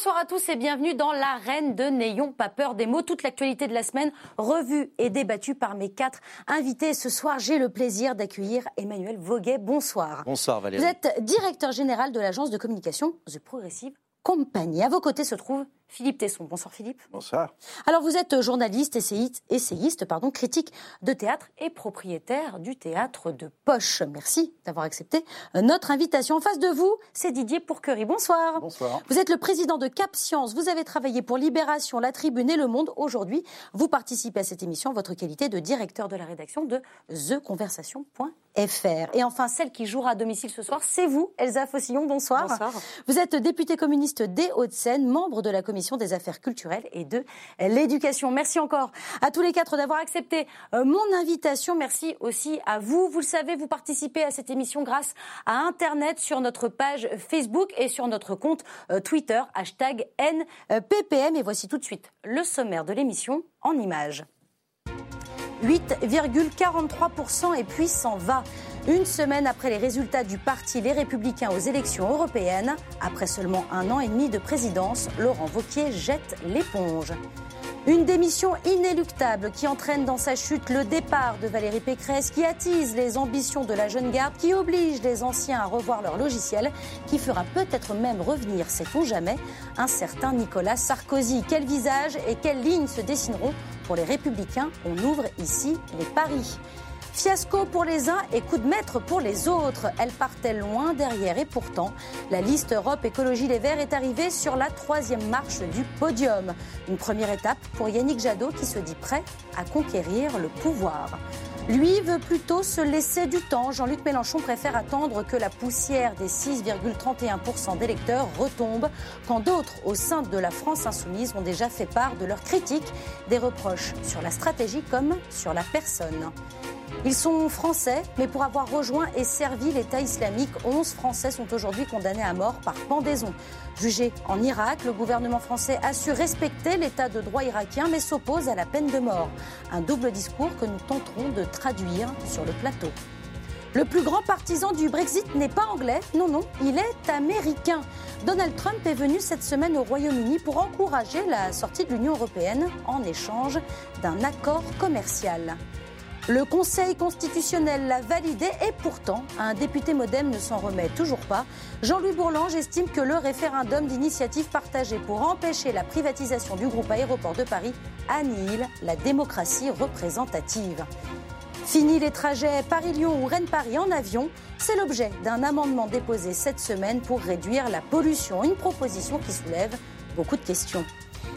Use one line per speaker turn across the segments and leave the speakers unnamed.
Bonsoir à tous et bienvenue dans l'arène de N'ayons pas peur des mots. Toute l'actualité de la semaine revue et débattue par mes quatre invités. Ce soir, j'ai le plaisir d'accueillir Emmanuel Voguet. Bonsoir.
Bonsoir Valérie.
Vous êtes directeur général de l'agence de communication The Progressive Company. À vos côtés se trouve Philippe Tesson. Bonsoir Philippe.
Bonsoir.
Alors vous êtes journaliste, essayiste, essayiste pardon, critique de théâtre et propriétaire du théâtre de Poche. Merci d'avoir accepté notre invitation. En face de vous, c'est Didier Pourquerie. Bonsoir.
Bonsoir.
Vous êtes le président de Cap Science. Vous avez travaillé pour Libération, La Tribune et Le Monde. Aujourd'hui, vous participez à cette émission en votre qualité de directeur de la rédaction de theconversation.fr. Et enfin, celle qui jouera à domicile ce soir, c'est vous, Elsa Fossillon. Bonsoir.
Bonsoir.
Vous êtes députée communiste des Hauts-de-Seine, membre de la commission des affaires culturelles et de l'éducation. Merci encore à tous les quatre d'avoir accepté euh, mon invitation. Merci aussi à vous. Vous le savez, vous participez à cette émission grâce à Internet sur notre page Facebook et sur notre compte euh, Twitter, hashtag NPPM. Et voici tout de suite le sommaire de l'émission en images. 8,43% et puis s'en va. Une semaine après les résultats du parti Les Républicains aux élections européennes, après seulement un an et demi de présidence, Laurent Vauquier jette l'éponge. Une démission inéluctable qui entraîne dans sa chute le départ de Valérie Pécresse, qui attise les ambitions de la jeune garde, qui oblige les anciens à revoir leur logiciel, qui fera peut-être même revenir, sait-on jamais, un certain Nicolas Sarkozy. Quel visage et quelles lignes se dessineront pour les républicains? On ouvre ici les paris. Fiasco pour les uns et coup de maître pour les autres. Elle partait loin derrière et pourtant, la liste Europe Écologie Les Verts est arrivée sur la troisième marche du podium. Une première étape pour Yannick Jadot qui se dit prêt à conquérir le pouvoir. Lui veut plutôt se laisser du temps. Jean-Luc Mélenchon préfère attendre que la poussière des 6,31% d'électeurs retombe, quand d'autres au sein de la France insoumise ont déjà fait part de leurs critiques, des reproches sur la stratégie comme sur la personne. Ils sont français, mais pour avoir rejoint et servi l'État islamique, 11 Français sont aujourd'hui condamnés à mort par pendaison. Jugé en Irak, le gouvernement français a su respecter l'état de droit irakien, mais s'oppose à la peine de mort. Un double discours que nous tenterons de traduire sur le plateau. Le plus grand partisan du Brexit n'est pas anglais, non, non, il est américain. Donald Trump est venu cette semaine au Royaume-Uni pour encourager la sortie de l'Union européenne en échange d'un accord commercial. Le Conseil constitutionnel l'a validé et pourtant, un député modem ne s'en remet toujours pas. Jean-Louis Bourlange estime que le référendum d'initiative partagée pour empêcher la privatisation du groupe aéroport de Paris annihile la démocratie représentative. Fini les trajets Paris-Lyon ou Rennes-Paris en avion, c'est l'objet d'un amendement déposé cette semaine pour réduire la pollution, une proposition qui soulève beaucoup de questions.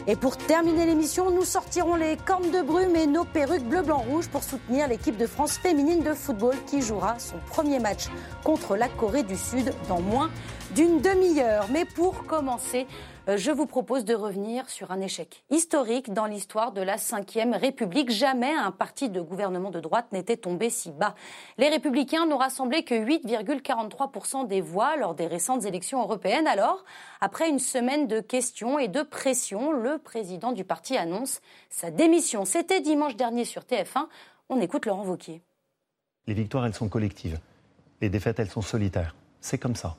Et pour terminer l'émission, nous sortirons les cornes de brume et nos perruques bleu, blanc, rouge pour soutenir l'équipe de France féminine de football qui jouera son premier match contre la Corée du Sud dans moins d'une demi-heure. Mais pour commencer, je vous propose de revenir sur un échec historique dans l'histoire de la Ve République. Jamais un parti de gouvernement de droite n'était tombé si bas. Les Républicains n'ont rassemblé que 8,43% des voix lors des récentes élections européennes. Alors, après une semaine de questions et de pression, le président du parti annonce sa démission. C'était dimanche dernier sur TF1. On écoute Laurent Wauquiez.
Les victoires, elles sont collectives. Les défaites, elles sont solitaires. C'est comme ça.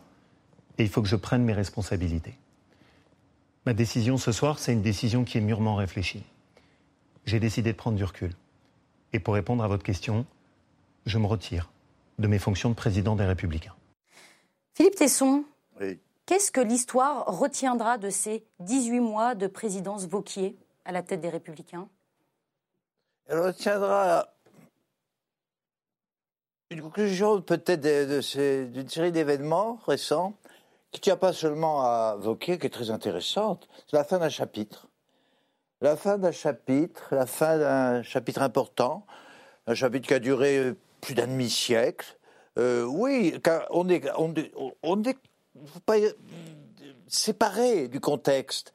Et il faut que je prenne mes responsabilités. Ma décision ce soir, c'est une décision qui est mûrement réfléchie. J'ai décidé de prendre du recul. Et pour répondre à votre question, je me retire de mes fonctions de président des Républicains.
Philippe Tesson,
Oui.
qu'est-ce que l'histoire retiendra de ces 18 mois de présidence Vauquier à la tête des Républicains?
Elle retiendra une conclusion peut-être d'une série d'événements récents qui ne tient pas seulement à Vauquier, qui est très intéressante. C'est la fin d'un chapitre. La fin d'un chapitre, la fin d'un chapitre important, un chapitre qui a duré plus d'un demi-siècle. Euh, oui, car on est, on pas, séparé du contexte.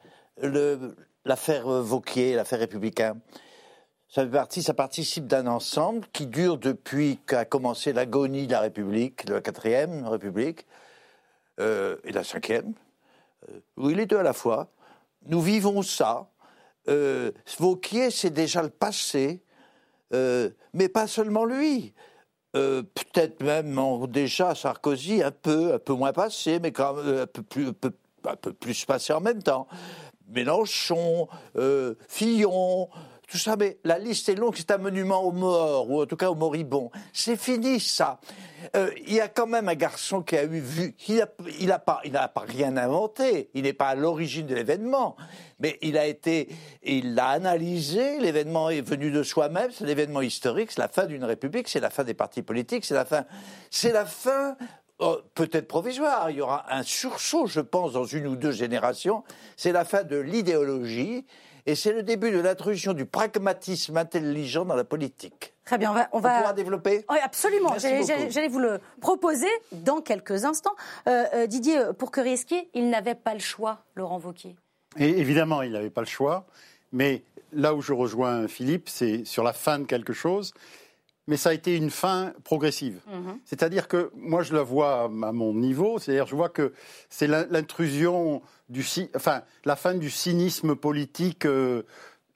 L'affaire Vauquier, l'affaire républicain. Ça, ça participe d'un ensemble qui dure depuis qu'a commencé l'agonie de la République, de la quatrième République, euh, et la cinquième. Euh, oui, les deux à la fois. Nous vivons ça. Euh, Vauquier, c'est déjà le passé, euh, mais pas seulement lui. Euh, Peut-être même déjà Sarkozy, un peu, un peu moins passé, mais quand même un peu plus, un peu plus se passer en même temps. Mélenchon, Fillon, tout ça, mais la liste est longue, c'est un monument aux morts, ou en tout cas aux moribonds. C'est fini, ça. Euh, il y a quand même un garçon qui a eu vu, il n'a pas, pas rien inventé, il n'est pas à l'origine de l'événement, mais il a été, il l'a analysé, l'événement est venu de soi-même, c'est l'événement historique, c'est la fin d'une république, c'est la fin des partis politiques, c'est la fin, c'est la fin oh, peut-être provisoire. Il y aura un sursaut, je pense, dans une ou deux générations. C'est la fin de l'idéologie et c'est le début de l'introduction du pragmatisme intelligent dans la politique.
Très bien, on va... On, va...
pourra développer
Oui, absolument. J'allais vous le proposer dans quelques instants. Euh, euh, Didier, pour que risquer, il n'avait pas le choix, Laurent Vauquier.
Et évidemment, il n'avait pas le choix. Mais là où je rejoins Philippe, c'est sur la fin de quelque chose mais ça a été une fin progressive. Mhm. C'est-à-dire que moi, je la vois à mon niveau, c'est-à-dire je vois que c'est l'intrusion du, enfin, la fin du cynisme politique. Euh,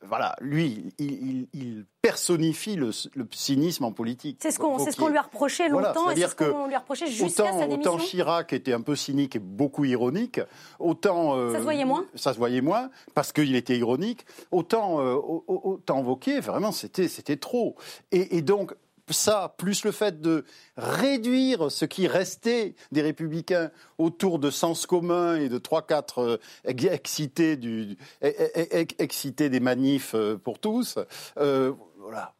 voilà, lui, il, personnifie le, cynisme en politique.
C'est ce qu'on lui a reproché longtemps et c'est ce qu'on lui a reproché jusqu'à sa démission.
Autant Chirac était un peu cynique et beaucoup ironique, autant...
Euh, ça se voyait moins
Ça se voyait moins, parce qu'il était ironique. Autant, euh, autant Wauquiez, vraiment, c'était trop. Et, et donc, ça, plus le fait de réduire ce qui restait des républicains autour de sens commun et de trois quatre euh, excités, du, excités des manifs euh, pour tous, euh, voilà,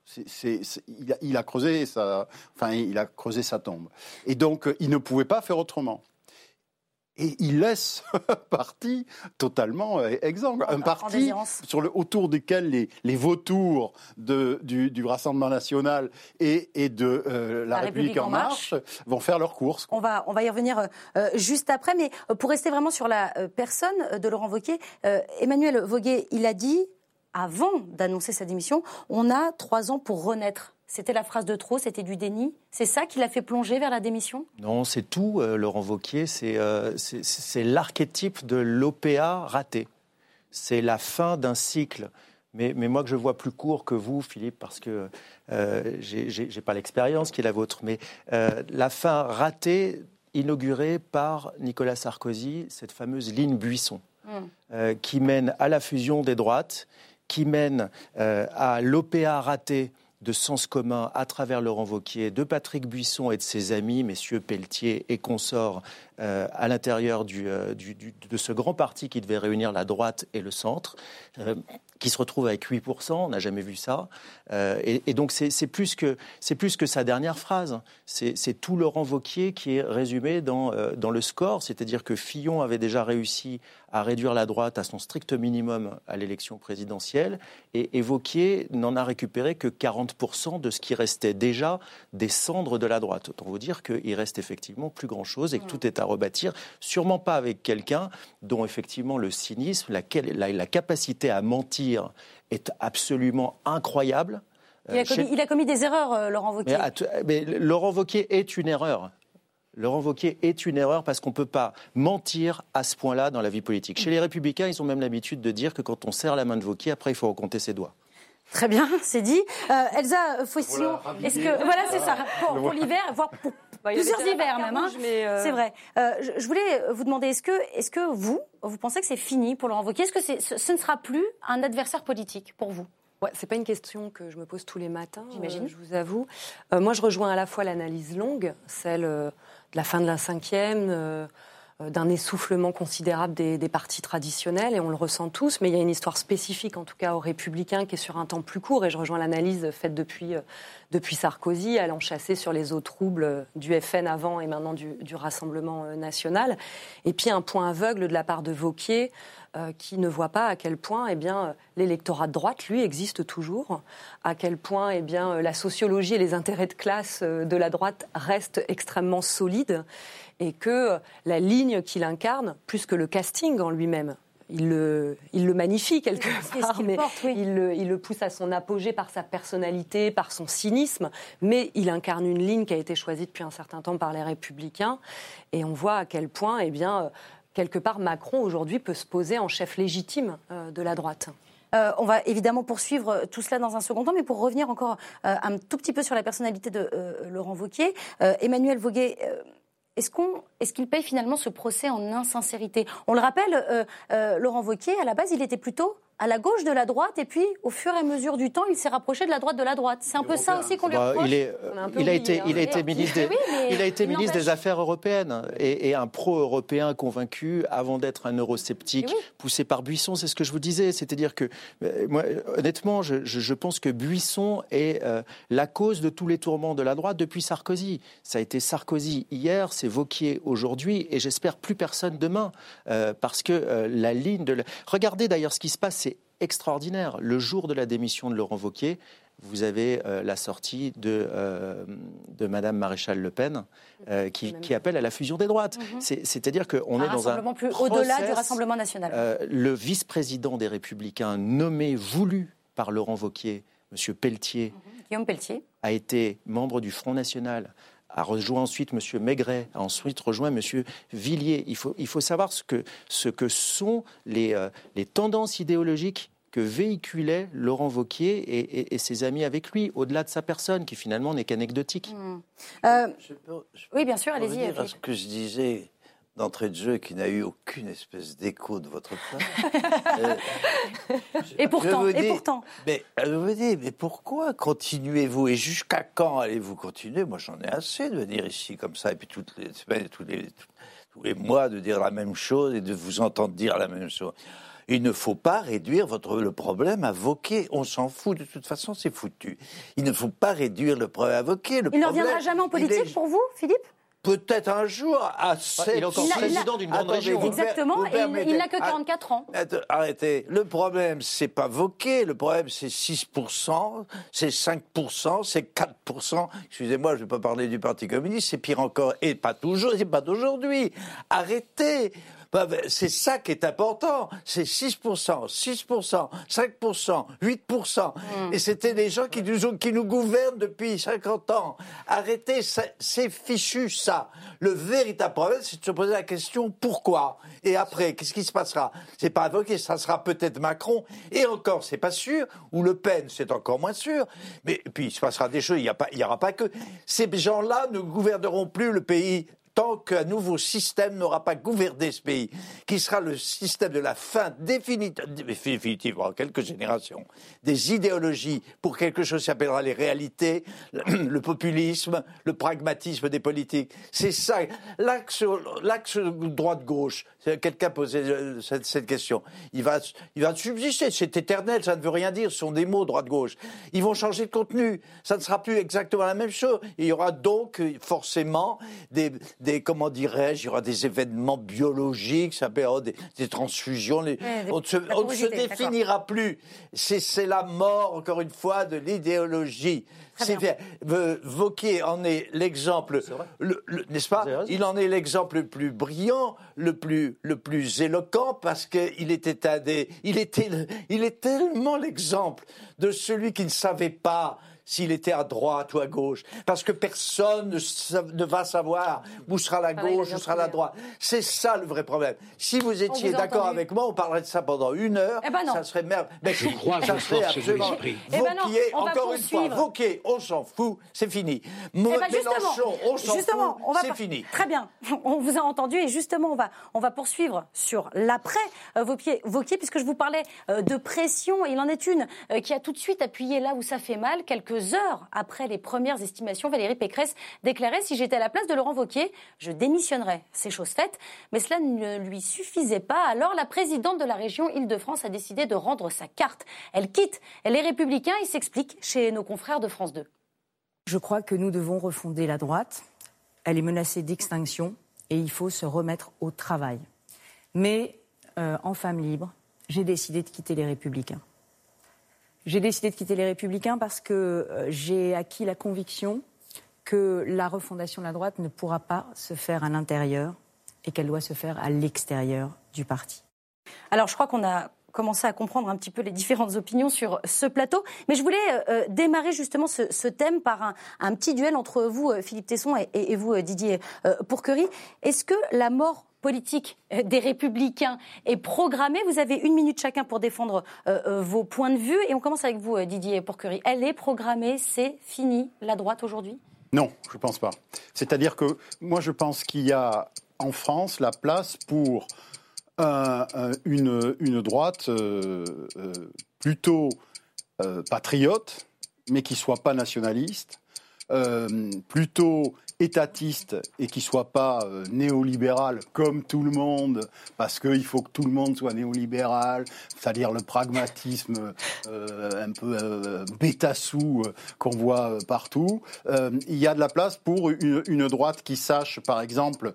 il, a, creusé sa, enfin, il a creusé sa tombe. Et donc, il ne pouvait pas faire autrement et il laisse un parti totalement euh, exsangue, un parti sur le, autour duquel les, les vautours de, du, du, Rassemblement national et, et de euh, la, République, en marche, vont faire leur course.
On va, on va y revenir euh, juste après, mais pour rester vraiment sur la personne de Laurent Wauquiez, Emmanuel Voguet, il a dit, avant d'annoncer sa démission, on a trois ans pour renaître. C'était la phrase de trop, c'était du déni. C'est ça qui l'a fait plonger vers la démission?
Non, c'est tout, euh, Laurent Vauquier. Euh, c'est l'archétype de l'OPA raté. C'est la fin d'un cycle. Mais, moi que je vois plus court que vous, Philippe, parce que euh, je n'ai pas l'expérience qui est la vôtre, mais la fin ratée inaugurée par Nicolas Sarkozy, cette fameuse ligne Buisson, hmm. qui mène à la fusion des droites, qui mène à l'OPA raté de sens commun à travers Laurent Vauquier, de Patrick Buisson et de ses amis, messieurs Pelletier et consorts, euh, à l'intérieur euh, de ce grand parti qui devait réunir la droite et le centre, euh, qui se retrouve avec 8%, on n'a jamais vu ça. Et, donc c'est plus, que, plus que sa dernière phrase, c'est tout Laurent Vauquier qui est résumé dans, dans le score, c'est-à-dire que Fillon avait déjà réussi à réduire la droite à son strict minimum à l'élection présidentielle, et, et Vauquier n'en a récupéré que 40% de ce qui restait déjà des cendres de la droite. Autant vous dire qu'il reste effectivement plus grand-chose et que tout est à rebâtir, sûrement pas avec quelqu'un dont effectivement le cynisme, la, capacité à mentir est absolument incroyable.
Il a, euh, commis, des erreurs, euh, Laurent Wauquiez.
Mais, Laurent Wauquiez est une erreur. Laurent Wauquiez est une erreur parce qu'on ne peut pas mentir à ce point-là dans la vie politique. Chez les Républicains, ils ont même l'habitude de dire que quand on serre la main de Wauquiez, après, il faut recompter ses doigts.
Très bien, c'est dit. Euh, Elsa Fossillon, est-ce que voilà, c'est ça pour, l'hiver, voire pour bah, plusieurs hivers même. Hein. Euh, c'est vrai. Euh, je, voulais vous demander, est-ce que, est-ce que vous, vous pensez que c'est fini pour Laurent Wauquiez? Est-ce que ce, ne sera plus un adversaire politique pour vous?
Ouais, c'est pas une question que je me pose tous les matins, j'imagine. je vous avoue. moi, je rejoins à la fois l'analyse longue, celle de la fin de la cinquième euh, d'un essoufflement considérable des, partis traditionnels, et on le ressent tous, mais il y a une histoire spécifique, en tout cas aux républicains, qui est sur un temps plus court, et je rejoins l'analyse faite depuis, euh, depuis Sarkozy, allant chasser sur les eaux troubles du FN avant et maintenant du, du Rassemblement euh, national. Et puis un point aveugle de la part de Vauquier, qui ne voit pas à quel point eh bien, l'électorat de droite, lui, existe toujours, à quel point eh bien, la sociologie et les intérêts de classe de la droite restent extrêmement solides et que la ligne qu'il incarne, plus que le casting en lui-même, il le, il le magnifie quelque part, mais il, le, il, le, pousse à son apogée par sa personnalité, par son cynisme, mais il incarne une ligne qui a été choisie depuis un certain temps par les républicains, et on voit à quel point, eh bien, quelque part, Macron aujourd'hui peut se poser en chef légitime euh, de la droite.
Euh, on va évidemment poursuivre tout cela dans un second temps, mais pour revenir encore euh, un tout petit peu sur la personnalité de Laurent Wauquiez, Emmanuel Voguet est-ce qu'on, est-ce qu'il paye finalement ce procès en insincérité? On le rappelle, euh, euh, Laurent Wauquiez, à la base, il était plutôt à la gauche de la droite, et puis au fur et à mesure du temps, il s'est rapproché de la droite de la droite. C'est un peu ça aussi qu'on lui bah, reproche.
il, est, il, a été, il a été ministre des, il a été ministre des Affaires européennes et, un pro-européen convaincu avant d'être un eurosceptique poussé par Buisson. C'est ce que je vous disais. C'est-à-dire que, euh, moi, honnêtement, je, je, pense que Buisson est euh, la cause de tous les tourments de la droite depuis Sarkozy. Ça a été Sarkozy hier, c'est Vauquier aujourd'hui, et j'espère plus personne demain, euh, parce que la ligne de. Regardez d'ailleurs ce qui se passe extraordinaire. Le jour de la démission de Laurent Wauquiez, vous avez euh, la sortie de, euh, de Madame Maréchal Le Pen euh, qui, appelle à la fusion des droites. Mhm. C'est-à-dire qu'on est dans un
plus au-delà du Rassemblement national.
le vice-président des Républicains nommé, voulu par Laurent Wauquiez, Monsieur Pelletier,
mhm. Guillaume Pelletier,
a été membre du Front National a rejoint ensuite M. Maigret, a ensuite rejoint M. Villiers. Il faut, il faut savoir ce que, ce que sont les, euh, les tendances idéologiques que véhiculait Laurent Vauquier et, ses amis avec lui, au-delà de sa personne, qui finalement n'est qu'anecdotique. Mmh.
Euh, oui, bien sûr, allez-y.
Ce que je disais d'entrée de jeu qui n'a eu aucune espèce d'écho de votre part.
Euh, et pourtant, et pourtant.
Mais je vous dis, mais pourquoi continuez-vous et jusqu'à quand allez-vous continuer? Moi, j'en ai assez de venir ici comme ça et puis toutes les semaines, tous les, tous les mois de dire la même chose et de vous entendre dire la même chose. Il ne faut pas réduire votre, le problème à Vauquier. On s'en fout, de toute façon, c'est foutu. Il ne faut pas réduire le problème à Vauquier.
il ne reviendra jamais en politique pour vous, Philippe?
Peut-être un jour à
Il est encore président d'une grande région.
Exactement, il, n'a que 44 ans.
Arrêtez. Le problème, c'est pas Vauquier. Le problème, c'est 6%, c'est 5%, c'est 4%. Excusez-moi, je ne vais pas parler du Parti communiste. C'est pire encore. Et pas toujours, c'est pas d'aujourd'hui. Arrêtez. Bah, bah, c'est ça qui est important. C'est 6%, 6%, 5%, 8%. Et c'était des gens qui nous, qui nous gouvernent depuis 50 ans. Arrêtez, c'est fichu ça. Le véritable problème, c'est de se poser la question pourquoi? Et après, qu'est-ce qui se passera? C'est pas invoqué, ça sera peut-être Macron. Et encore, c'est pas sûr. Ou Le Pen, c'est encore moins sûr. Mais puis, il se passera des choses. Il n'y aura pas que. Ces gens-là ne gouverneront plus le pays tant qu'un nouveau système n'aura pas gouverné ce pays, qui sera le système de la fin définitive, en quelques générations, des idéologies pour quelque chose qui s'appellera les réalités, le populisme, le pragmatisme des politiques. C'est ça, l'axe, droite-gauche. Quelqu'un posait euh, cette, cette, question. Il va, il va subsister, c'est éternel, ça ne veut rien dire, ce sont des mots droite-gauche. Ils vont changer de contenu, ça ne sera plus exactement la même chose. Il y aura donc forcément des, des comment dirais-je, il y aura des événements biologiques, ça peut des, des transfusions. on, ne se définira plus. C'est la mort, encore une fois, de l'idéologie. C'est bien. Vauquier en est l'exemple, n'est-ce pas? Il en est l'exemple le plus brillant, le plus, le plus éloquent, parce qu'il était un des, il était, il est tellement l'exemple de celui qui ne savait pas s'il était à droite ou à gauche, parce que personne ne, va savoir où sera la gauche, où sera la droite. C'est ça le vrai problème. Si vous étiez d'accord avec moi, on parlerait de ça pendant une heure, eh ben ça serait merveilleux.
Mais je crois ça serait absolument.
Vauquier, eh ben encore une fois, Vauquier, on s'en fout, c'est fini.
Eh ben Mélenchon, on s'en fout, c'est fini. Très bien, on vous a entendu et justement, on va, on va poursuivre sur l'après euh, Vauquier, Vauquier, puisque je vous parlais euh, de pression, il en est une euh, qui a tout de suite appuyé là où ça fait mal, quelques heures après les premières estimations, Valérie Pécresse déclarait Si j'étais à la place de Laurent Wauquiez, je démissionnerais. C'est chose faite. Mais cela ne lui suffisait pas. Alors la présidente de la région Île-de-France a décidé de rendre sa carte. Elle quitte les Républicains. Il s'explique chez nos confrères de France 2.
Je crois que nous devons refonder la droite. Elle est menacée d'extinction et il faut se remettre au travail. Mais euh, en femme libre, j'ai décidé de quitter les Républicains. J'ai décidé de quitter les Républicains parce que euh, j'ai acquis la conviction que la refondation de la droite ne pourra pas se faire à l'intérieur et qu'elle doit se faire à l'extérieur du parti.
Alors je crois qu'on a commencé à comprendre un petit peu les différentes opinions sur ce plateau. Mais je voulais euh, euh, démarrer justement ce, thème par un, petit duel entre vous, Philippe Tesson, et, vous, Didier Pourquerie. Est-ce que la mort politique des Républicains est programmée. Vous avez une minute chacun pour défendre euh, euh, vos points de vue. Et on commence avec vous, euh, Didier Porquerie. Elle est programmée, c'est fini, la droite aujourd'hui?
Non, je ne pense pas. C'est-à-dire que moi, je pense qu'il y a en France la place pour une, droite plutôt patriote, mais qui soit pas nationaliste, plutôt étatiste et qui soit pas euh, néolibéral comme tout le monde, parce qu'il faut que tout le monde soit néolibéral, c'est-à-dire le pragmatisme euh, un peu euh, bêta-sous qu'on voit partout. il y a de la place pour une droite qui sache, par exemple,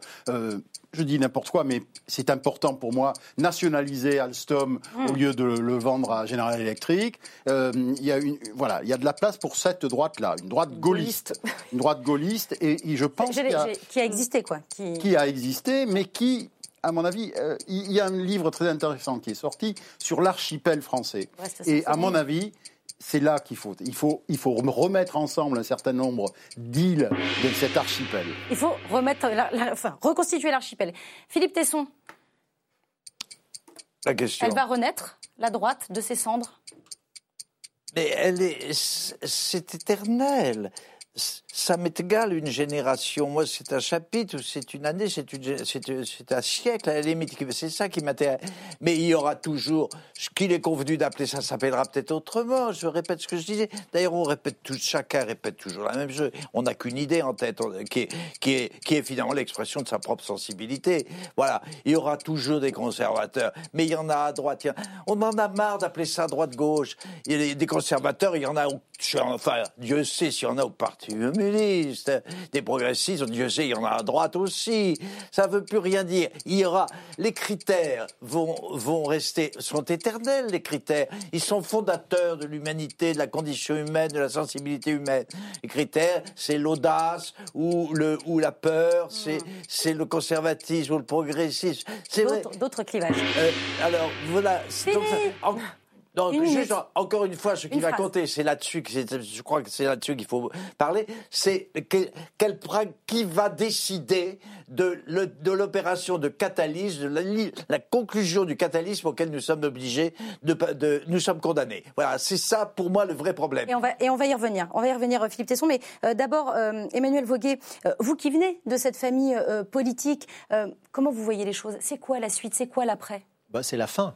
je dis n'importe quoi, mais c'est important pour moi, nationaliser Alstom au lieu de le vendre à General Electric. Euh, il y a une, voilà, il y a de la place pour cette droite-là, une droite gaulliste, une droite gaulliste, et, je pense
qu'il a, qui a existé quoi,
qui... a existé, mais qui à mon avis, euh, il y a un livre très intéressant qui est sorti sur l'archipel français. et à mon avis, c'est là qu'il faut. Il, faut. il faut remettre ensemble un certain nombre d'îles de cet archipel.
Il faut remettre, enfin, reconstituer l'archipel. Philippe Tesson.
La question.
Elle va renaître, la droite, de ses cendres
Mais elle est, c'est éternel ça m'est égal une génération. Moi, c'est un chapitre, c'est une année, c'est un siècle à la limite. C'est ça qui m'intéresse. Mais il y aura toujours ce qu'il est convenu d'appeler ça, s'appellera peut-être autrement. Je répète ce que je disais. D'ailleurs, on répète tout, chacun répète toujours la même chose. On n'a qu'une idée en tête, qui est, qui est, qui est finalement l'expression de sa propre sensibilité. Voilà. Il y aura toujours des conservateurs, mais il y en a à droite. On en a marre d'appeler ça droite-gauche. Il y a des conservateurs, il y en a, enfin, Dieu sait s'il y en a au Parti communistes, des progressistes, Dieu sait, il y en a à droite aussi. Ça ne veut plus rien dire. Il y aura, les critères vont, vont rester, sont éternels, les critères. Ils sont fondateurs de l'humanité, de la condition humaine, de la sensibilité humaine. Les critères, c'est l'audace ou, le, ou la peur, c'est, c'est le conservatisme ou le progressisme.
C'est d'autres, clivages.
Euh, alors, voilà. Donc, donc, juste encore une fois, ce qui va compter, c'est là-dessus, je crois que c'est là-dessus qu'il faut parler, c'est quel, qui va décider de, l'opération de catalyse, de la, conclusion du catalysme auquel nous sommes obligés, de, nous sommes condamnés. Voilà, c'est ça pour moi le vrai problème.
Et on va, et on va y revenir. On va y revenir, Philippe Tesson. Mais euh, d'abord, euh, Emmanuel Voguet, euh, vous qui venez de cette famille politique, comment vous voyez les choses? C'est quoi la suite? C'est quoi l'après?
Bah, C'est la fin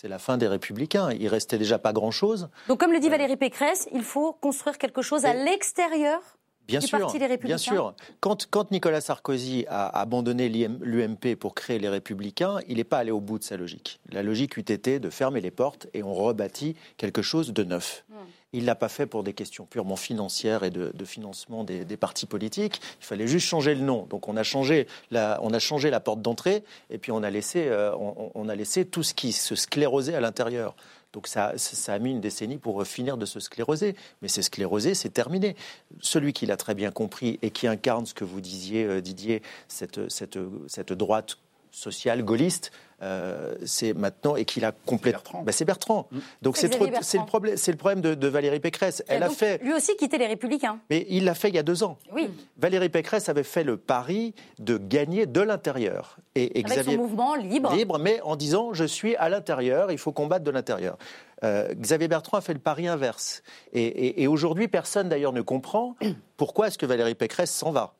c'est la fin des Républicains. Il restait déjà pas grand-chose.
Donc, comme le dit euh, Valérie Pécresse, il faut construire quelque chose à l'extérieur Bien du sûr, Parti des Républicains.
Bien sûr. Quand, quand Nicolas Sarkozy a abandonné l'UMP pour créer les Républicains, il n'est pas allé au bout de sa logique. La logique eût été de fermer les portes et on rebâtit quelque chose de neuf. Il ne l'a pas fait pour des questions purement financières et de, financement des, partis politiques. Il fallait juste changer le nom. Donc on a changé la, on a changé la porte d'entrée et puis on a, laissé, euh, on, a laissé tout ce qui se sclérosait à l'intérieur. Donc ça, ça, a mis une décennie pour finir de se scléroser. Mais c'est sclérosé, c'est terminé. Celui qui l'a très bien compris et qui incarne ce que vous disiez, euh, Didier, cette, cette, cette droite sociale gaulliste, euh, c'est maintenant et qu'il a complètement. Bah, c'est Bertrand. Mm. Donc c'est le problème. C'est le problème de, Valérie Pécresse.
Elle a fait. Lui aussi quitté les Républicains.
Mais il l'a fait il y a deux ans.
Oui.
Valérie Pécresse avait fait le pari de gagner de l'intérieur.
Et, Avec son mouvement libre.
Libre, mais en disant je suis à l'intérieur, il faut combattre de l'intérieur. Euh, Xavier Bertrand a fait le pari inverse. Et, et aujourd'hui, personne d'ailleurs ne comprend pourquoi est-ce que Valérie Pécresse s'en va.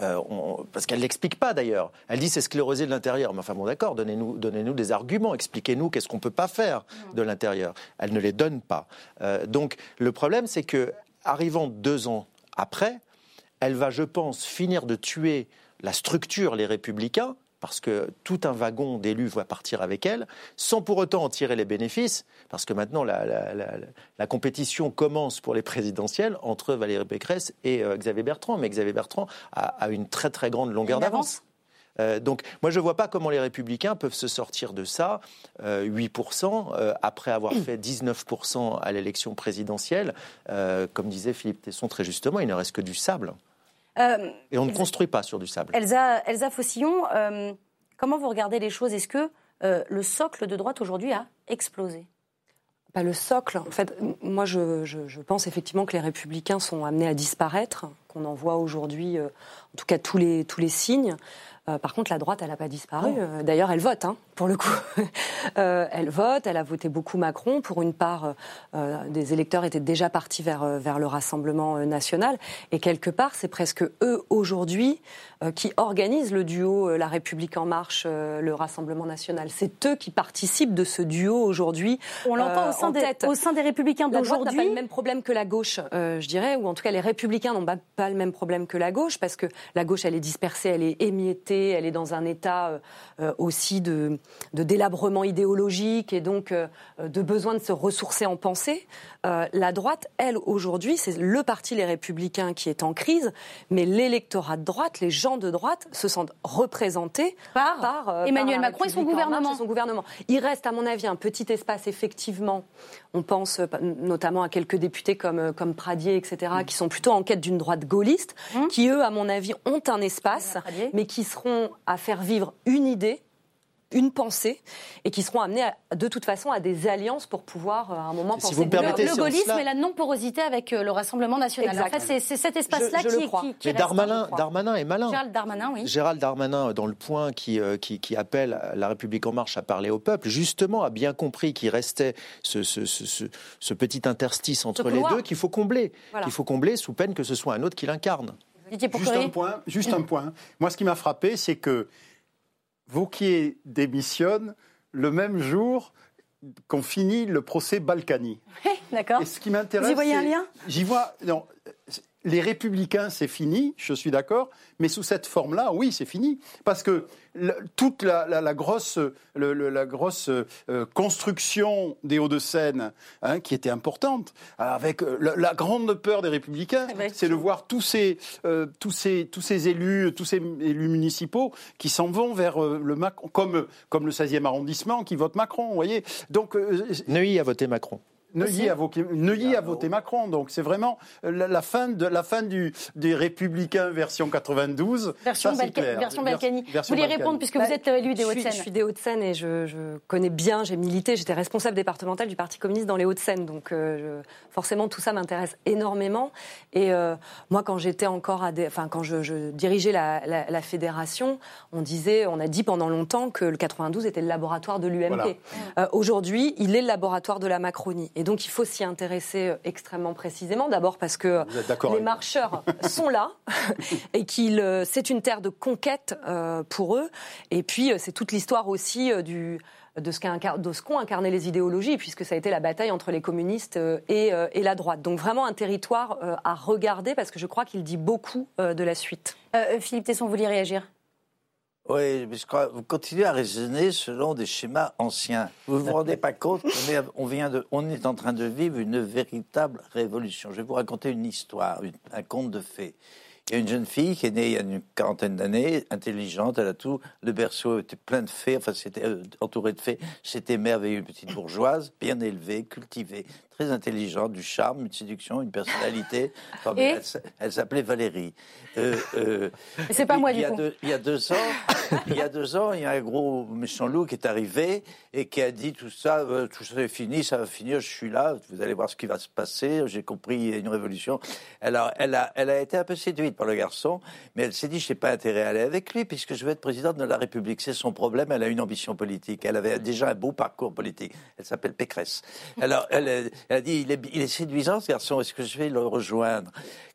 Euh, parce qu'elle ne l'explique pas d'ailleurs. Elle dit c'est sclérosé de l'intérieur. Mais enfin bon d'accord, donnez-nous donnez des arguments, expliquez-nous qu'est-ce qu'on ne peut pas faire de l'intérieur. Elle ne les donne pas. Euh, donc le problème c'est que arrivant deux ans après, elle va, je pense, finir de tuer la structure, les républicains, parce que tout un wagon d'élus va partir avec elle, sans pour autant en tirer les bénéfices, parce que maintenant la, compétition commence pour les présidentielles entre Valérie Pécresse et euh, Xavier Bertrand, mais Xavier Bertrand a, une très très grande longueur d'avance. Euh, donc moi je ne vois pas comment les républicains peuvent se sortir de ça, 8%, euh, après avoir fait 19% à l'élection présidentielle. comme disait Philippe Tesson très justement, il ne reste que du sable. Euh, Et on ne construit pas sur du sable.
Elsa, Elsa Fossillon, euh, comment vous regardez les choses? Est-ce que euh, le socle de droite aujourd'hui a explosé?
Pas le socle. En fait, moi, je, pense effectivement que les républicains sont amenés à disparaître. qu'on en voit aujourd'hui, en tout cas tous les, tous les signes. par contre, la droite, elle n'a pas disparu. D'ailleurs, elle vote, hein, pour le coup. elle vote, elle a voté beaucoup Macron. Pour une part, des électeurs étaient déjà partis vers, vers le Rassemblement national. Et quelque part, c'est presque eux aujourd'hui euh, qui organisent le duo euh, La République en marche, euh, le Rassemblement national. C'est eux qui participent de ce duo aujourd'hui.
On l'entend au, sein des, au sein des Républicains d'aujourd'hui.
La droite n'a pas le même problème que la gauche, je dirais, ou en tout cas les Républicains n'ont pas, le même problème que la gauche, parce que la gauche, elle est dispersée, elle est émiettée, elle est dans un état aussi de, de, délabrement idéologique et donc de besoin de se ressourcer en pensée. la droite, elle, aujourd'hui, c'est le parti Les Républicains qui est en crise, mais l'électorat de droite, les gens de droite se sentent représentés par,
euh, Emmanuel Macron et son gouvernement.
son gouvernement. Il reste, à mon avis, un petit espace, effectivement. On pense euh, notamment à quelques députés comme, euh, comme Pradier, etc., qui sont plutôt en quête d'une droite gaulliste, hum. qui, eux, à mon avis, ont un espace, mais qui seront à faire vivre une idée une pensée et qui seront amenés de toute façon à des alliances pour pouvoir à un moment penser
vous le, gaullisme et la non-porosité avec le Rassemblement national. En fait, c'est cet espace-là qui, qui,
qui, Mais Darmanin, Darmanin est malin.
Gérald Darmanin, oui.
Gérald Darmanin, dans le point qui, qui, qui, appelle la République en marche à parler au peuple, justement a bien compris qu'il restait ce, ce, ce, ce, petit interstice entre les deux qu'il faut combler. Qu'il faut combler sous peine que ce soit un autre qui l'incarne.
Juste un point. Juste un point. Moi, ce qui m'a frappé, c'est que Vauquier démissionne le même jour qu'on finit le procès Balkany.
D'accord.
Et ce qui m'intéresse. Vous
y voyez un lien?
J'y vois. Non, les républicains, c'est fini, je suis d'accord, mais sous cette forme-là, oui, c'est fini. Parce que toute la, grosse, la grosse euh, construction des Hauts-de-Seine, hein, qui était importante, avec euh, la, grande peur des républicains, c'est de voir tous ces, euh, tous, ces, tous ces élus, tous ces élus municipaux qui s'en vont vers le Macron, comme, comme le 16e arrondissement qui vote Macron, vous voyez.
Donc, Neuilly a voté Macron.
Neuilly, a, voté, Neuilly a voté Macron, donc c'est vraiment la, fin, de, la fin du, des Républicains version 92.
Version, version Balkany. vous voulez répondre puisque vous bah, êtes élu des Hauts-de-Seine
Je suis des Hauts-de-Seine et je, connais bien, j'ai milité, j'étais responsable départemental du Parti communiste dans les Hauts-de-Seine, donc euh, forcément tout ça m'intéresse énormément. Et euh, moi, quand j'étais encore à, des, enfin quand je, dirigeais la, fédération, on disait, on a dit pendant longtemps que le 92 était le laboratoire de l'UMP. Euh, aujourd'hui, il est le laboratoire de la Macronie. Et donc, il faut s'y intéresser euh, extrêmement précisément. D'abord parce que les marcheurs sont là et qu'il euh, c'est une terre de conquête euh, pour eux. Et puis, c'est toute l'histoire aussi du de ce qu'ont incarné les idéologies, puisque ça a été la bataille entre les communistes et, et la droite. Donc vraiment un territoire à regarder, parce que je crois qu'il dit beaucoup de la suite.
Philippe Tesson, vous voulez réagir?
Oui, mais vous continuez à raisonner selon des schémas anciens. Vous ne vous rendez pas compte qu'on vient de, on est en train de vivre une véritable révolution. Je vais vous raconter une histoire, un conte de fées. Il y a une jeune fille qui est née il y a une quarantaine d'années, intelligente, elle a tout. Le berceau était plein de fées, enfin c'était euh, entouré de fées. C'était merveilleux, une petite bourgeoise, bien élevée, cultivée, très intelligente, du charme, une séduction, une personnalité. elle, s'appelait Valérie.
Euh, euh, c'est pas moi du coup.
il y a deux ans, il y a deux ans, il y a un gros méchant loup qui est arrivé et qui a dit tout ça, euh, tout ça est fini, ça va finir, je suis là, vous allez voir ce qui va se passer. J'ai compris, il y a une révolution. Alors, elle a, elle a été un peu séduite par le garçon, mais elle s'est dit, je n'ai pas intérêt à aller avec lui puisque je veux être présidente de la République. C'est son problème. Elle a une ambition politique. Elle avait déjà un beau parcours politique. Elle s'appelle Pécresse. Alors, elle, elle a dit, il est, il est séduisant ce garçon, est-ce que je vais le rejoindre?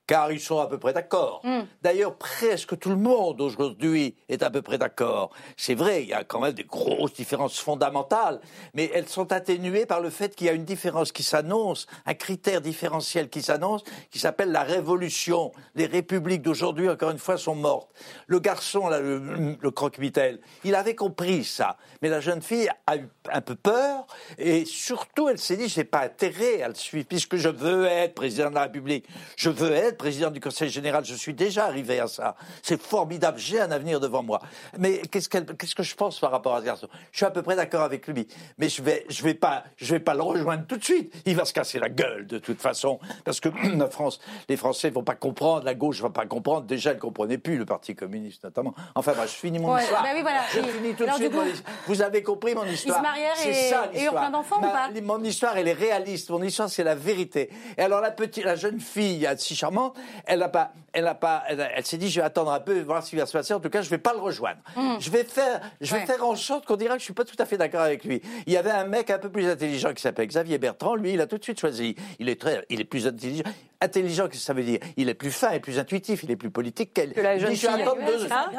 Car ils sont à peu près d'accord. Hmm. D'ailleurs, presque tout le monde aujourd'hui est à peu près d'accord. C'est vrai, il y a quand même des grosses différences fondamentales, mais elles sont atténuées par le fait qu'il y a une différence qui s'annonce, un critère différentiel qui s'annonce, qui s'appelle la révolution. Les républiques d'aujourd'hui, encore une fois, sont mortes. Le garçon, là, le, le croque-mitaine, il avait compris ça, mais la jeune fille a eu un peu peur, et surtout, elle s'est dit, je n'ai pas intérêt à le suivre, puisque je veux être président de la République, je veux être président du Conseil général, je suis déjà arrivé à ça. C'est formidable, j'ai un avenir devant moi. Mais qu'est-ce, que je pense par rapport à ce garçon? Je suis à peu près d'accord avec lui, mais je vais, je vais pas, je vais pas le rejoindre tout de suite. Il va se casser la gueule de toute façon, parce que la France, les Français vont pas comprendre, la gauche va pas comprendre. Déjà, elle comprenait plus le Parti communiste notamment. Enfin, je finis mon histoire.
Bah oui, voilà.
Je finis tout de suite. Vous avez compris mon histoire.
C'est ça l'histoire. Et ont plein d'enfants ou pas?
Mon histoire, elle est réaliste. Mon histoire, c'est la vérité. Et alors la petite, la jeune fille, si charmante elle a pas, elle, a pas, elle, s'est dit, je vais attendre un peu, voir ce qui va se passer. En tout cas, je vais pas le rejoindre. Mm. Je vais faire, je vais faire en sorte qu'on dira que je suis pas tout à fait d'accord avec lui. Il y avait un mec un peu plus intelligent qui s'appelle Xavier Bertrand. Lui, il a tout de suite choisi. Il est très, il est plus intelligent. Intelligent, qu'est-ce que ça veut dire Il est plus fin et plus intuitif. Il est plus politique qu'elle.
Que la jeune
fille.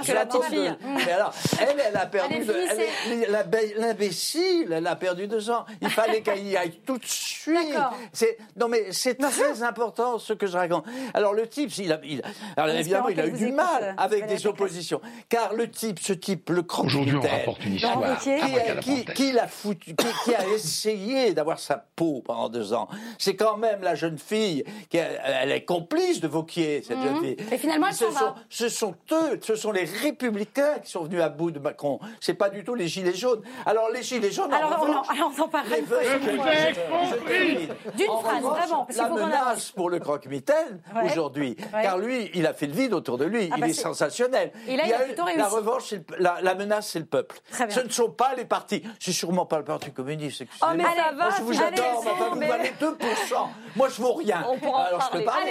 Je la fille. Mais alors, elle, elle a perdu. L'imbécile, elle a perdu deux ans. Il fallait qu'elle y aille tout de suite. C'est non mais c'est très important ce que je raconte. Alors le type, il a, il, alors, évidemment, il a eu du mal euh, avec des oppositions, car le type, ce type, le croque qui, qui, l'a foutu, qui, a essayé d'avoir sa peau pendant deux ans. C'est quand même la jeune fille qui, elle est complice de Vauquier, cette jeune fille.
Et finalement,
ce sont, ce sont eux, ce sont les républicains qui sont venus à bout de Macron. C'est pas du tout les gilets jaunes. Alors les gilets jaunes.
Alors, on, alors on en parle. D'une phrase, vraiment.
La menace pour le croque-mitaine aujourd'hui, car lui, il a fait le vide autour de lui. Ah il bah est sensationnel.
Et là, il, a, plutôt réussi.
La revanche, la, menace, c'est le peuple. Ce ne sont pas les partis. C'est sûrement pas le Parti communiste.
Oh, mais ça va.
je vous adore, vous valez 2%. Moi, je vaux rien.
On pourra Alors, je peux parler.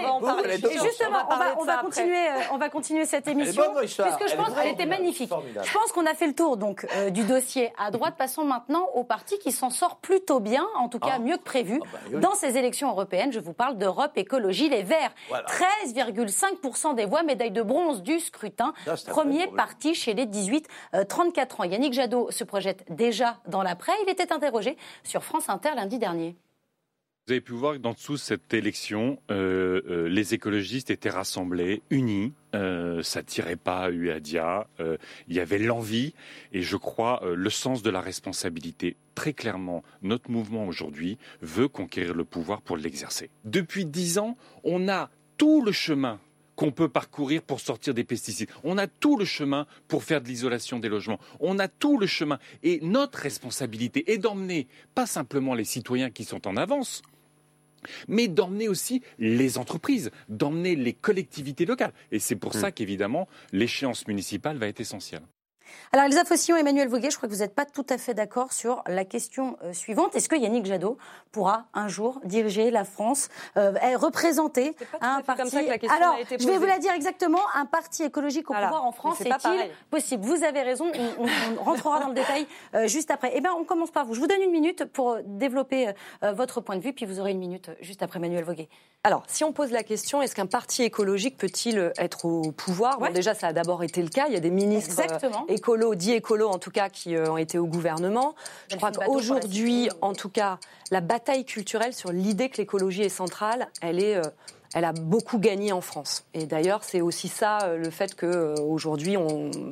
Et justement, on va, continuer, euh, on va continuer cette émission. Puisque je pense qu'elle était magnifique. Je pense qu'on a fait le tour donc euh, du dossier à droite. Passons maintenant au parti qui s'en sort plutôt bien, en tout cas ah. mieux que prévu, ah bah dans ces élections européennes. Je vous parle d'Europe Écologie Les Verts. 13,5% des voix, médaille de bronze du scrutin. Premier parti chez les 18-34 euh, ans. Yannick Jadot se projette déjà dans l'après. Il était interrogé sur France Inter lundi dernier.
Vous avez pu voir que dans dessous cette élection, euh, euh, les écologistes étaient rassemblés, unis. Euh, ça tirait pas à Uadia. Euh, il y avait l'envie et je crois le sens de la responsabilité. Très clairement, notre mouvement aujourd'hui veut conquérir le pouvoir pour l'exercer. Depuis dix ans, on a tout le chemin qu'on peut parcourir pour sortir des pesticides. On a tout le chemin pour faire de l'isolation des logements. On a tout le chemin. Et notre responsabilité est d'emmener pas simplement les citoyens qui sont en avance, mais d'emmener aussi les entreprises, d'emmener les collectivités locales. Et c'est pour mm. ça qu'évidemment, l'échéance municipale va être essentielle.
Alors, Elsa Fossillon, Emmanuel Voguet, je crois que vous n'êtes pas tout à fait d'accord sur la question euh, suivante. Est-ce que Yannick Jadot pourra un jour diriger la France, euh, représenter un parti comme ça que la question Alors, a été posée. je vais vous la dire exactement. Un parti écologique au pouvoir en France est-il possible? Vous avez raison. On, rentrera dans le détail euh, juste après. Eh bien, on commence par vous. Je vous donne une minute pour développer euh, votre point de vue, puis vous aurez une minute juste après Emmanuel Voguet.
Alors, si on pose la question, est-ce qu'un parti écologique peut-il être au pouvoir? Bon, Déjà, ça a d'abord été le cas. Il y a des ministres Exactement écolos, dits écolos en tout cas, qui euh, ont été au gouvernement. Je crois qu'aujourd'hui, en tout cas, la bataille culturelle sur l'idée que l'écologie est centrale, elle est euh, elle a beaucoup gagné en France. Et d'ailleurs, c'est aussi ça euh, le fait qu'aujourd'hui,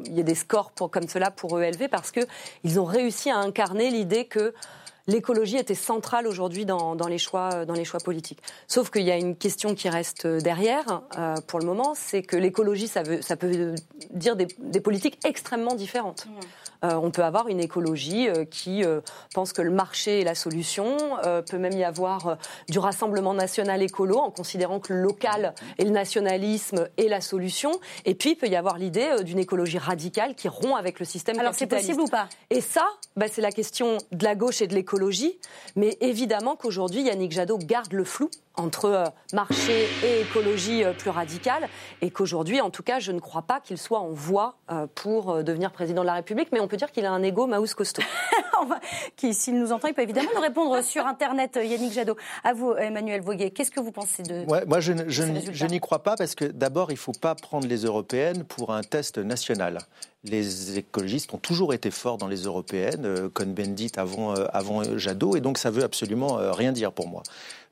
il y ait des scores pour, comme cela pour ELV, parce qu'ils ont réussi à incarner l'idée que l'écologie était centrale aujourd'hui dans, les choix, dans les choix politiques. Sauf qu'il y a une question qui reste derrière euh, pour le moment, c'est que l'écologie, ça, ça peut dire des, politiques extrêmement différentes. Euh, on peut avoir une écologie euh, qui euh, pense que le marché est la solution. peut même y avoir du rassemblement national écolo en considérant que le local et le nationalisme est la solution. Et puis, il peut y avoir l'idée d'une écologie radicale qui rompt avec le système
Alors, c'est possible ou pas?
Et ça, bah, c'est la question de la gauche et de l'écologie. Mais évidemment qu'aujourd'hui, Yannick Jadot garde le flou entre euh, marché et écologie euh, plus radicale, et qu'aujourd'hui, en tout cas, je ne crois pas qu'il soit en voie euh, pour devenir président de la République, mais on peut dire qu'il a un ego Maus costaud.
qui, s'il nous entend, il peut évidemment nous répondre sur Internet, Yannick Jadot. À vous, Emmanuel Voguet, qu'est-ce que vous pensez de
ouais, Moi, je, je n'y crois pas, parce que d'abord, il ne faut pas prendre les européennes pour un test national les écologistes ont toujours été forts dans les européennes, Cohn-Bendit avant, avant Jadot, et donc ça veut absolument rien dire pour moi.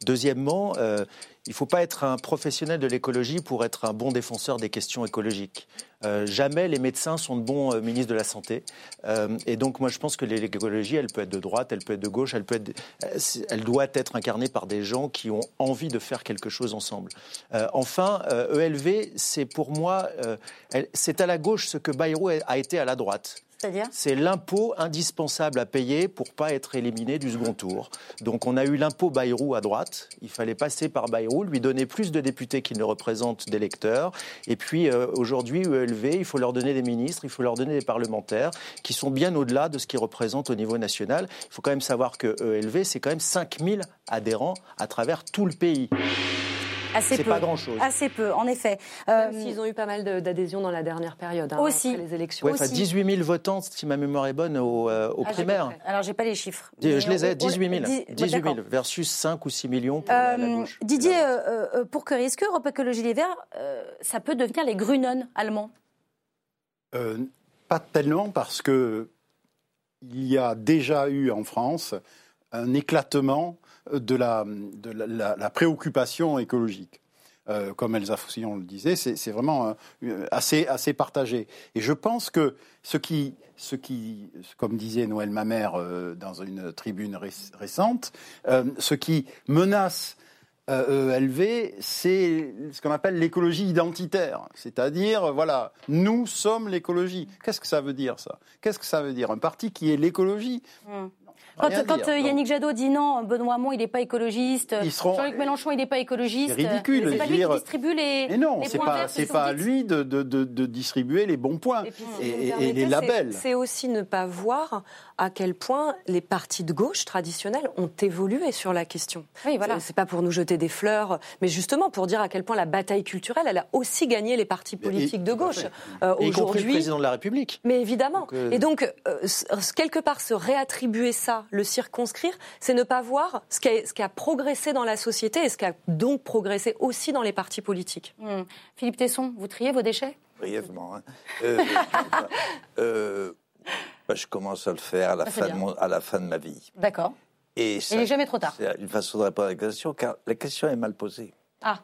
Deuxièmement, euh, il ne faut pas être un professionnel de l'écologie pour être un bon défenseur des questions écologiques. Euh, jamais les médecins sont de bons euh, ministres de la Santé. et donc, moi, je pense que l'écologie, elle peut être de droite, elle peut être de gauche, elle, peut être, elle doit être incarnée par des gens qui ont envie de faire quelque chose ensemble. enfin, ELV, e c'est pour moi, c'est à la gauche ce que Bayrou a été à la droite. C'est l'impôt indispensable à payer pour pas être éliminé du second tour. Donc on a eu l'impôt Bayrou à droite. Il fallait passer par Bayrou, lui donner plus de députés qu'il ne représente d'électeurs. Et puis euh, aujourd'hui, ELV, il faut leur donner des ministres, il faut leur donner des parlementaires qui sont bien au-delà de ce qu'ils représentent au niveau national. Il faut quand même savoir que ELV, c'est quand même 5000 adhérents à travers tout le pays.
Assez
c'est
peu.
pas grand-chose.
Assez peu, en effet. Euh,
Même s'ils ont eu pas mal d'adhésions dans la dernière période, hein,
Aussi.
après les élections.
Ouais, enfin,
aussi.
18 000 votants, si ma mémoire est bonne, aux, euh, aux
Ah,
primaires.
alors, j'ai pas les chiffres.
Je les ai,
on-
18 000.
dix- ouais,
18 000
d'accord.
versus 5 ou 6 millions pour la, la
Euh,
gauche.
Didier euh, euh, Pourquerie, est-ce que Europe Écologie Les Verts, euh, ça peut devenir les Grünen allemands
Euh, pas tellement parce que il y a déjà eu en France un éclatement de la, préoccupation écologique. Euh, comme Elsa Foussillon le disait, c'est vraiment euh, assez, assez partagé. Et je pense que ce qui, ce qui comme disait Noël Mamère euh, dans une tribune réc- récente, ce qui menace ELV, c'est ce qu'on appelle l'écologie identitaire. C'est-à-dire, voilà, nous sommes l'écologie. Qu'est-ce que ça veut dire, ça? Qu'est-ce que ça veut dire? Un parti qui est l'écologie
Quand,
Rien
quand,
dire.
euh, Yannick Jadot dit non, Benoît Hamon, il n'est pas écologiste,
seront-
Jean-Luc Mélenchon, il n'est pas écologiste.
C'est ridicule
C'est pas lui
dire-
qui distribue les,
Mais non, c'est pas, c'est à lui de, de, de, de distribuer les bons points
Et puis, si
les labels.
C'est aussi ne pas voir à quel point les partis de gauche traditionnels ont évolué sur la question.
Oui, voilà.
C'est- pas pour nous jeter des fleurs, mais justement pour dire à quel point la bataille culturelle, elle a aussi gagné les partis
Mais- et-
politiques de gauche. Euh,
compris le
Aujourd'hui,
président de la République.
mais évidemment.
Donc, euh,
Et donc, euh, quelque part, se réattribuer ça, le circonscrire, c'est ne pas voir ce qui, a, ce qui a progressé dans la société et ce qui a donc progressé aussi dans les partis politiques.
Hmm. Philippe Tesson, vous triez vos déchets?
Brièvement. hein. Bah, je commence à le faire à la,
Ça, c'est
fin de,
bien.
mon- à la fin de ma vie.
D'accord.
Et
Il n'est jamais trop tard.
c'est une façon de répondre à la question, car la question est mal posée,
Ah,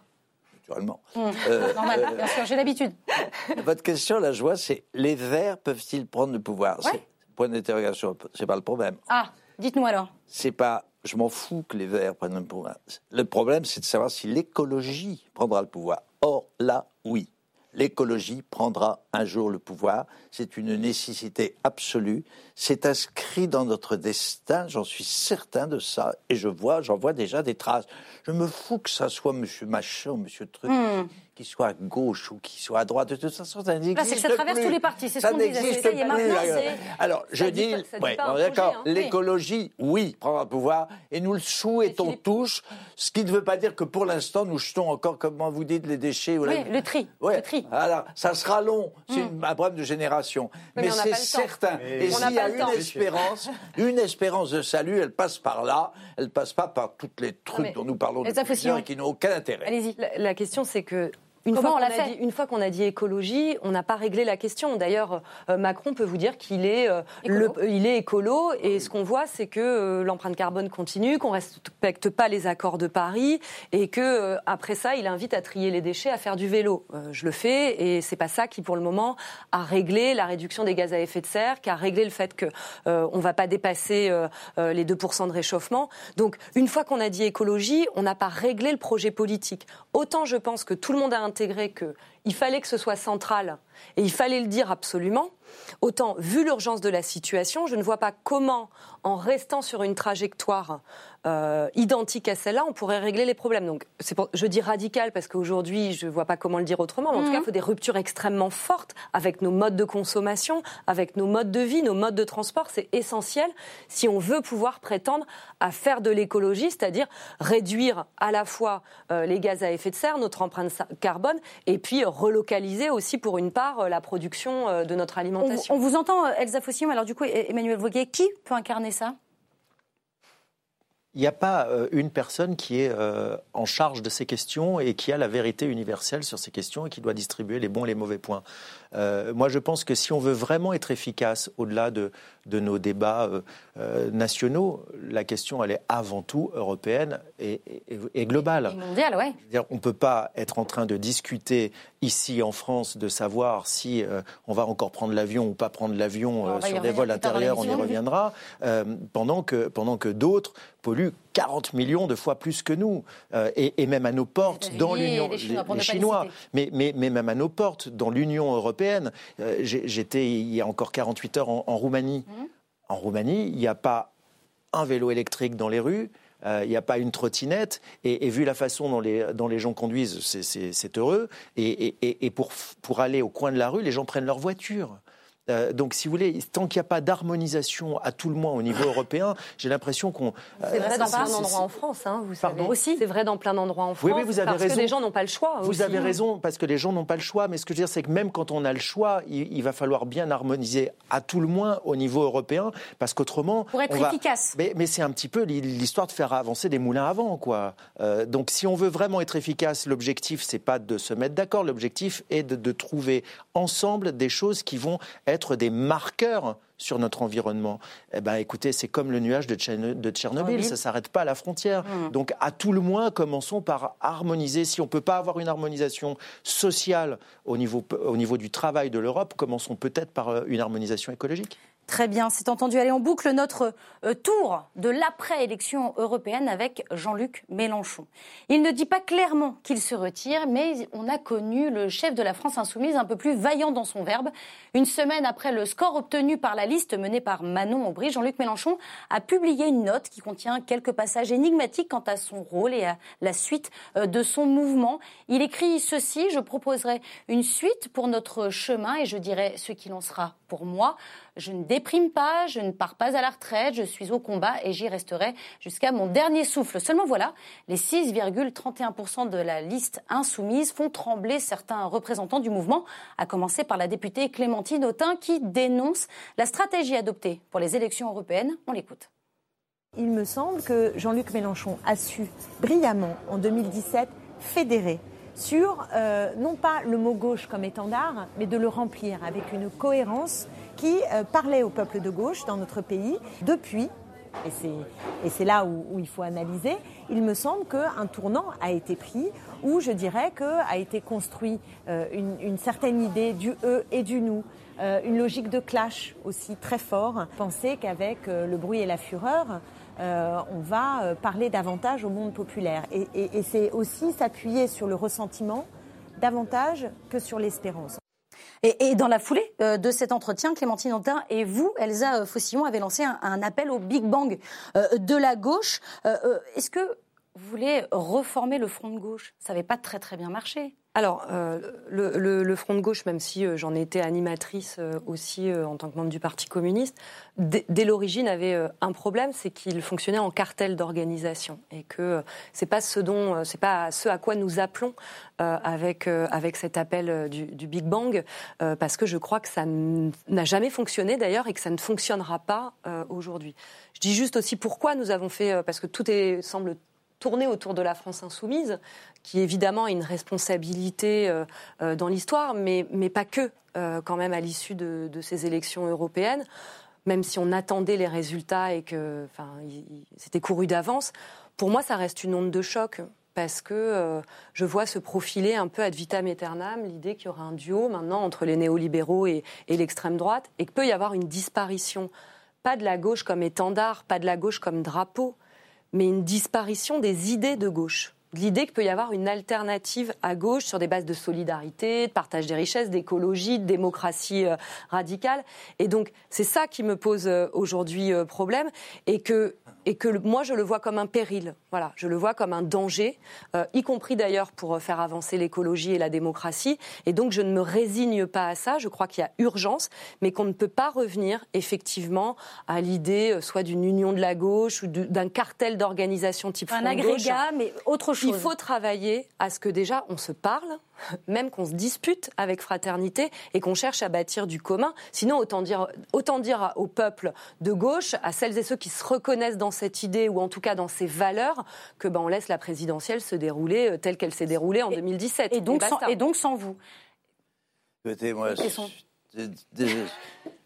naturellement.
hmm.
Euh,
normal,
euh,
bien sûr, j'ai l'habitude.
Votre question, la joie, c'est les Verts peuvent-ils prendre le pouvoir?
Ouais.
Point d'interrogation, c'est pas le problème.
Ah, dites-nous alors.
C'est pas, je m'en fous que les Verts prennent le pouvoir. Le problème, c'est de savoir si l'écologie prendra le pouvoir. Or, là, oui. L'écologie prendra un jour le pouvoir. C'est une nécessité absolue. C'est inscrit dans notre destin. J'en suis certain de ça. Et je vois, j'en vois déjà des traces. Je me fous que ça soit Monsieur Machin ou Monsieur Truc,
Hmm.
Qui soit à gauche ou qui soit à droite. De toute façon, ça n'existe
que ça traverse
plus.
tous les partis, c'est ce
Ça
qu'on disait.
n'existe
Ça
plus.
maintenant,
Alors, Alors, je dis, ouais, bon, d'accord,
hein.
l'écologie, oui, prendra le pouvoir, et nous le souhaitons tous, ce qui ne veut pas dire que pour l'instant, nous jetons encore, comment vous dites, les déchets. ou la-
Oui, le tri.
Ouais,
Le tri.
Voilà, ça sera long, c'est une- un problème de génération.
mais
c'est certain. Et
On
s'il y a une espérance, une espérance de salut, elle passe par là, elle passe pas par toutes les trucs dont nous parlons depuis et qui n'ont aucun intérêt.
Allez-y.
La question, c'est que. Une
Comment
fois,
on
qu'on a
fait
dit, une fois qu'on a dit écologie, on n'a pas réglé la question. D'ailleurs, euh, Macron peut vous dire qu'il est, euh,
Écolo.
le- il est écolo, et ce qu'on voit, c'est que euh, l'empreinte carbone continue, qu'on respecte pas les accords de Paris, et que après ça, il invite à trier les déchets, à faire du vélo. Je le fais, et c'est pas ça qui, pour le moment, a réglé la réduction des gaz à effet de serre, qui a réglé le fait que euh, on va pas dépasser euh, les 2% de réchauffement. Donc, une fois qu'on a dit écologie, on n'a pas réglé le projet politique. Autant je pense que tout le monde a intégré que il fallait que ce soit central et il fallait le dire absolument. Autant, vu l'urgence de la situation, je ne vois pas comment, en restant sur une trajectoire euh, identique à celle-là, on pourrait régler les problèmes. Donc, pour- je dis radical parce qu'aujourd'hui, je ne vois pas comment le dire autrement. Mais en tout cas, il faut des ruptures extrêmement fortes avec nos modes de consommation, avec nos modes de vie, nos modes de transport. C'est essentiel si on veut pouvoir prétendre à faire de l'écologie, c'est-à-dire réduire à la fois euh, les gaz à effet de serre, notre empreinte carbone, et puis euh, relocaliser aussi pour une part euh, la production de notre
On, vous-
alimentation.
on vous entend, euh, Elsa Fossillon. Alors, du coup, Emmanuel Voguet, qui peut incarner ça?
Il n'y a pas euh, une personne qui est euh, en charge de ces questions et qui a la vérité universelle sur ces questions et qui doit distribuer les bons et les mauvais points. Euh, moi, je pense que si on veut vraiment être efficace au-delà de, de nos débats euh, euh, nationaux, la question, elle est avant tout européenne et, et- et globale.
Et mondial, ouais.
Dire, on ne peut pas être en train de discuter ici en France de savoir si euh, on va encore prendre l'avion ou pas prendre l'avion sur des vols intérieurs, on y reviendra, pendant que, pendant que d'autres polluent 40 millions de fois plus que nous, euh, et, et même à nos portes, dans l'Union,
les Chinois, les
Chinois, mais, mais, mais même à nos portes, dans l'Union européenne. Euh, J'étais il y a encore 48 heures en, en Roumanie.
Mhm.
En Roumanie, il n'y a pas un vélo électrique dans les rues. euh, Il n'y a pas une trottinette, et, et vu la façon dont les, dont les gens conduisent, c'est- heureux. Et, et- et- et pour, pour aller au coin de la rue, les gens prennent leur voiture. Euh, donc, si vous voulez, tant qu'il n'y a pas d'harmonisation à tout le moins au niveau européen, j'ai l'impression qu'on.
C'est vrai dans plein d'endroits en France, hein, vous savez. aussi. C'est vrai dans plein d'endroits en France.
Oui, vous avez
parce
raison.
que les gens n'ont pas le choix.
Vous
aussi,
avez
hein.
raison, parce que les gens n'ont pas le choix. Mais ce que je veux dire, c'est que même quand on a le choix, il, il va falloir bien harmoniser à tout le moins au niveau européen, parce qu'autrement.
Pour être
on va-
efficace.
Mais, mais c'est un petit peu l'histoire de faire avancer des moulins avant, quoi. Euh, donc, si on veut vraiment être efficace, l'objectif, c'est pas de se mettre d'accord. L'objectif est de, de trouver ensemble des choses qui vont être des marqueurs sur notre environnement. Eh ben, écoutez, c'est comme le nuage de, Tcherno- de Tchernobyl, ça s'arrête pas à la frontière.
Mm.
Donc, à tout le moins, commençons par harmoniser. Si on peut pas avoir une harmonisation sociale au niveau, au niveau du travail de l'Europe, commençons peut-être par euh, une harmonisation écologique.
Très bien, c'est entendu. Allez, on boucle notre euh, tour de l'après-élection européenne avec Jean-Luc Mélenchon. Il ne dit pas clairement qu'il se retire, mais on a connu le chef de la France insoumise un peu plus vaillant dans son verbe. Une semaine après le score obtenu par la liste menée par Manon Aubry, Jean-Luc Mélenchon a publié une note qui contient quelques passages énigmatiques quant à son rôle et à la suite euh, de son mouvement. Il écrit ceci, je proposerai une suite pour notre chemin et je dirai ce qu'il en sera pour moi. Je ne déprime pas, je ne pars pas à la retraite, je suis au combat et j'y resterai jusqu'à mon dernier souffle. Seulement voilà, les 6,31% de la liste insoumise font trembler certains représentants du mouvement, à commencer par la députée Clémentine Autain qui dénonce la stratégie adoptée pour les élections européennes. On l'écoute.
Il me semble que Jean-Luc Mélenchon a su brillamment en 2017 fédérer sur euh, non pas le mot gauche comme étendard, mais de le remplir avec une cohérence qui euh, parlait au peuple de gauche dans notre pays. Depuis, et c'est- là où, il faut analyser, il me semble qu'un tournant a été pris où je dirais qu'a été construit euh, une, certaine idée du eux et du nous, une logique de clash aussi très fort. Penser qu'avec le bruit et la fureur, euh, on va euh, parler davantage au monde populaire. Et, et- et c'est aussi s'appuyer sur le ressentiment davantage que sur l'espérance.
Et, et dans la foulée euh, de cet entretien, Clémentine Autain et vous, Elsa euh, Faucillon, avez lancé un, un appel au Big Bang de la gauche. Est-ce que vous voulez reformer le front de gauche? Ça n'avait pas très très bien marché.
Alors, euh, le, Front de gauche, même si euh, j'en ai été animatrice euh, aussi en tant que membre du Parti communiste, dès, l'origine avait un problème, c'est qu'il fonctionnait en cartel d'organisation et que c'est pas ce dont, c'est pas ce à quoi nous appelons avec cet appel du, Big Bang, parce que je crois que ça n'a jamais fonctionné d'ailleurs et que ça ne fonctionnera pas aujourd'hui. Je dis juste aussi pourquoi nous avons fait, parce que tout est semble tourner autour de la France insoumise, qui évidemment a une responsabilité euh, euh, dans l'histoire, mais, mais pas que, euh, quand même, à l'issue de, ces élections européennes, même si on attendait les résultats et que c'était couru d'avance, pour moi, ça reste une onde de choc. Parce que je vois se profiler un peu ad vitam aeternam l'idée qu'il y aura un duo maintenant entre les néolibéraux et, et l'extrême droite et qu'il peut y avoir une disparition, pas de la gauche comme étendard, pas de la gauche comme drapeau, mais une disparition des idées de gauche. L'idée qu'il peut y avoir une alternative à gauche sur des bases de solidarité, de partage des richesses, d'écologie, de démocratie euh, radicale. Et donc, c'est ça qui me pose euh, aujourd'hui euh, problème et que, et que moi, je le vois comme un péril. Voilà, je le vois comme un danger, euh, y compris d'ailleurs pour faire avancer l'écologie et la démocratie. Et donc, je ne me résigne pas à ça. Je crois qu'il y a urgence, mais qu'on ne peut pas revenir effectivement à l'idée soit d'une union de la gauche ou du- d'un cartel d'organisation type
Un
gauche.
agrégat, mais autre chose.
Il faut travailler à ce que déjà on se parle, même qu'on se dispute avec fraternité et qu'on cherche à bâtir du commun. Sinon, autant dire, autant dire au peuple de gauche, à celles et ceux qui se reconnaissent dans cette idée ou en tout cas dans ces valeurs, que ben on laisse la présidentielle se dérouler euh, telle qu'elle s'est déroulée en 2017.
Et donc, sans,
basta.
et donc sans vous.
Écoutez, moi,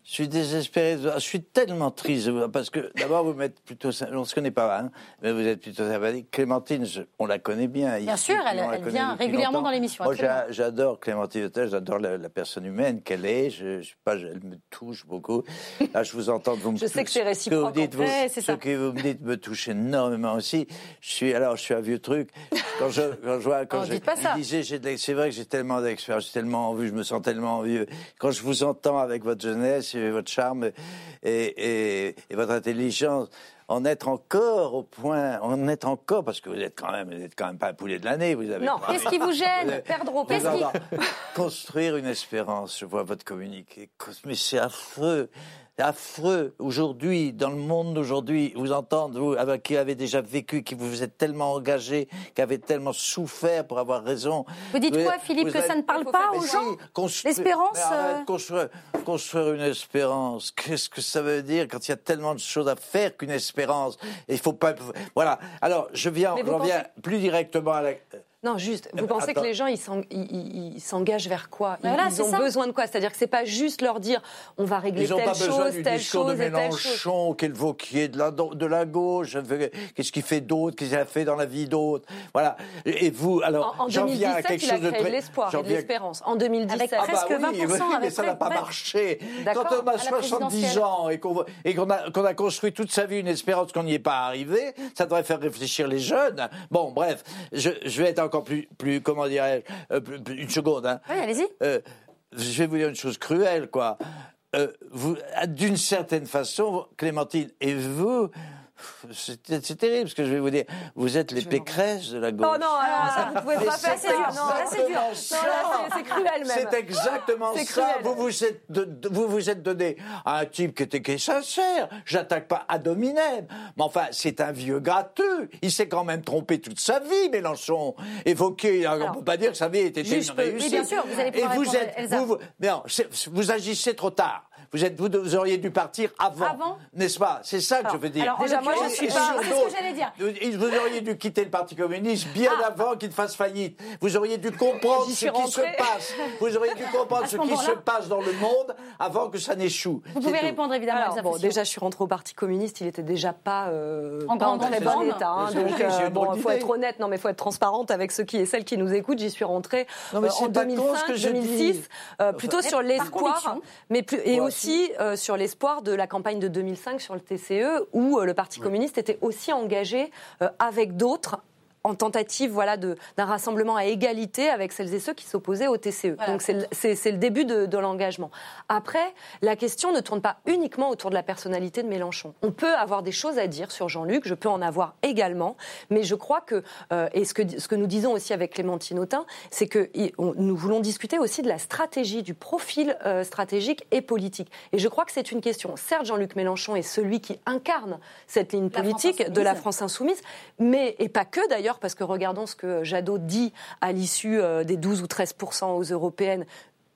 je suis désespéré. Je suis tellement triste parce que d'abord vous m'êtes plutôt, on se connaît pas, hein, mais vous êtes plutôt sympathique. Clémentine, je- on la connaît bien.
Bien
ici,
sûr, elle- vient régulièrement
longtemps.
dans l'émission,
Moi, j'adore Clémentine Autain, j'adore la, la personne humaine qu'elle est. Je, je pas, elle me touche beaucoup. Là, je vous entends, vous me
Je sais que c'est
ce
réciproque,
vous dites, vous- ce
ça.
que vous me dites me touche énormément aussi. Je suis, alors, je suis un vieux truc. Quand je, quand je vois, quand
Oh,
je, l'ex- c'est vrai que j'ai tellement d'expérience, j'ai tellement envie, je me sens tellement vieux. Quand je vous entends avec votre jeunesse votre charme et, et, et votre intelligence, en être encore au point, en être encore, parce que vous êtes quand même, vous êtes quand même pas un poulet de l'année, vous avez.
Non, qu'est-ce qui vous gêne,
avez-
Qu'est-ce qui-
Construire une espérance, je vois votre communiqué, mais c'est affreux. Affreux. Aujourd'hui, dans le monde d'aujourd'hui, vous entendre, vous, avec qui avez déjà vécu, qui vous êtes tellement engagé, qui avez tellement souffert pour avoir raison.
Vous dites quoi, Philippe, que ça ne parle pas aux gens L'espérance, euh,
construire, construire une espérance, qu'est-ce que ça veut dire quand il y a tellement de choses à faire qu'une espérance? Il faut pas. Voilà. Alors, je viens, j'en viens
pensez-
plus directement à la.
Non, juste, vous
Euh,
pensez
attends.
que les gens, ils s'eng- ils- ils- ils s'engagent vers quoi Ils,
voilà,
ont
ça.
besoin de quoi C'est-à-dire que c'est pas juste leur dire on va régler
Ils n'ont
telle
pas besoin
chose,
du
telle
discours
chose
de. Mélenchon, quel Vauquier de la, de la gauche, qu'est-ce qu'il fait d'autre, qu'est-ce qu'il a fait dans la vie d'autre. Voilà. Et vous, alors,
En, en
j'en viens à
2017,
quelque
il a
chose de
créé de
très-
l'espoir et de
viens-
l'espérance. En 2017.
Avec
Ah bah
presque
oui,
20%,
oui, mais
avec
ça n'a pas marché. Quand on a
À la
70
présidentielle.
ans et a, qu'on a construit toute sa vie une espérance qu'on n'y est pas arrivé, ça devrait faire réfléchir les jeunes. Bon, bref, je, je vais être encore plus, plus comment dirais-je, euh, une seconde. Hein.
Oui, allez-y.
Euh, je vais vous dire une chose cruelle, quoi. Euh, d'une certaine façon, Clémentine, et vous, c'est c'est terrible ce que je vais vous dire. Vous êtes les pécresses de la gauche.
Oh non, alors ça, vous pouvez pas faire
c'est
ça. Non, là, c'est dur. c'est- c'est cruel même.
C'est exactement ça.
cruel.
Vous vous êtes, de- vous vous êtes donné à un type qui était qui est sincère. J'attaque pas à Dominem, mais enfin c'est un vieux gratteux. Il s'est quand même trompé toute sa vie, Mélenchon. Évoqué, on ne peut pas dire que sa vie était une
peut- oui,
réussite.
bien sûr, vous allez
Et
pouvoir
vous
répondre,
êtes,
Elsa.
vous, vous- non, vous agissez trop tard. Vous, êtes, vous, vous auriez dû partir avant,
Avant
n'est-ce pas? C'est ça que je veux dire.
alors, en
Déjà, moi, je suis pas-
C'est ce que j'allais dire.
vous- auriez dû quitter le Parti communiste bien
Ah.
avant qu'il fasse faillite. Vous auriez dû comprendre ce qui se passe. Vous auriez dû comprendre
ce
ce qui se passe dans le monde avant que ça n'échoue.
Vous pouvez
tout.
répondre évidemment.
Alors, bon, déjà, je suis rentrée au Parti communiste, il était déjà pas, euh,
En
pas en
grande
très bon état. hein, donc,
j'ai
euh, bon, il faut être honnête, non, mais il faut être transparente avec ceux qui et celles qui nous écoutent. J'y suis rentrée
Non, mais
euh, en
pas con, ce
2005,
que je
2006,
dis.
euh, plutôt sur l'espoir, mais plus, et
Moi
aussi euh, sur l'espoir de la campagne de 2005 sur le TCE, où euh, le Parti communiste était aussi engagé euh, avec d'autres en tentative voilà d'un rassemblement à égalité avec celles et ceux qui s'opposaient au TCE.
Voilà.
Donc c'est le, début de, de l'engagement. Après, la question ne tourne pas uniquement autour de la personnalité de Mélenchon. On peut avoir des choses à dire sur Jean-Luc, je peux en avoir également, mais je crois que, euh, et ce que, ce que nous disons aussi avec Clémentine Autain, c'est que on- nous voulons discuter aussi de la stratégie, du profil euh, stratégique et politique. Et je crois que c'est une question. Certes, Jean-Luc Mélenchon est celui qui incarne cette ligne
La
politique de la. France insoumise, mais et pas que d'ailleurs, parce que regardons ce que Jadot dit à l'issue euh, des 12 ou 13% aux européennes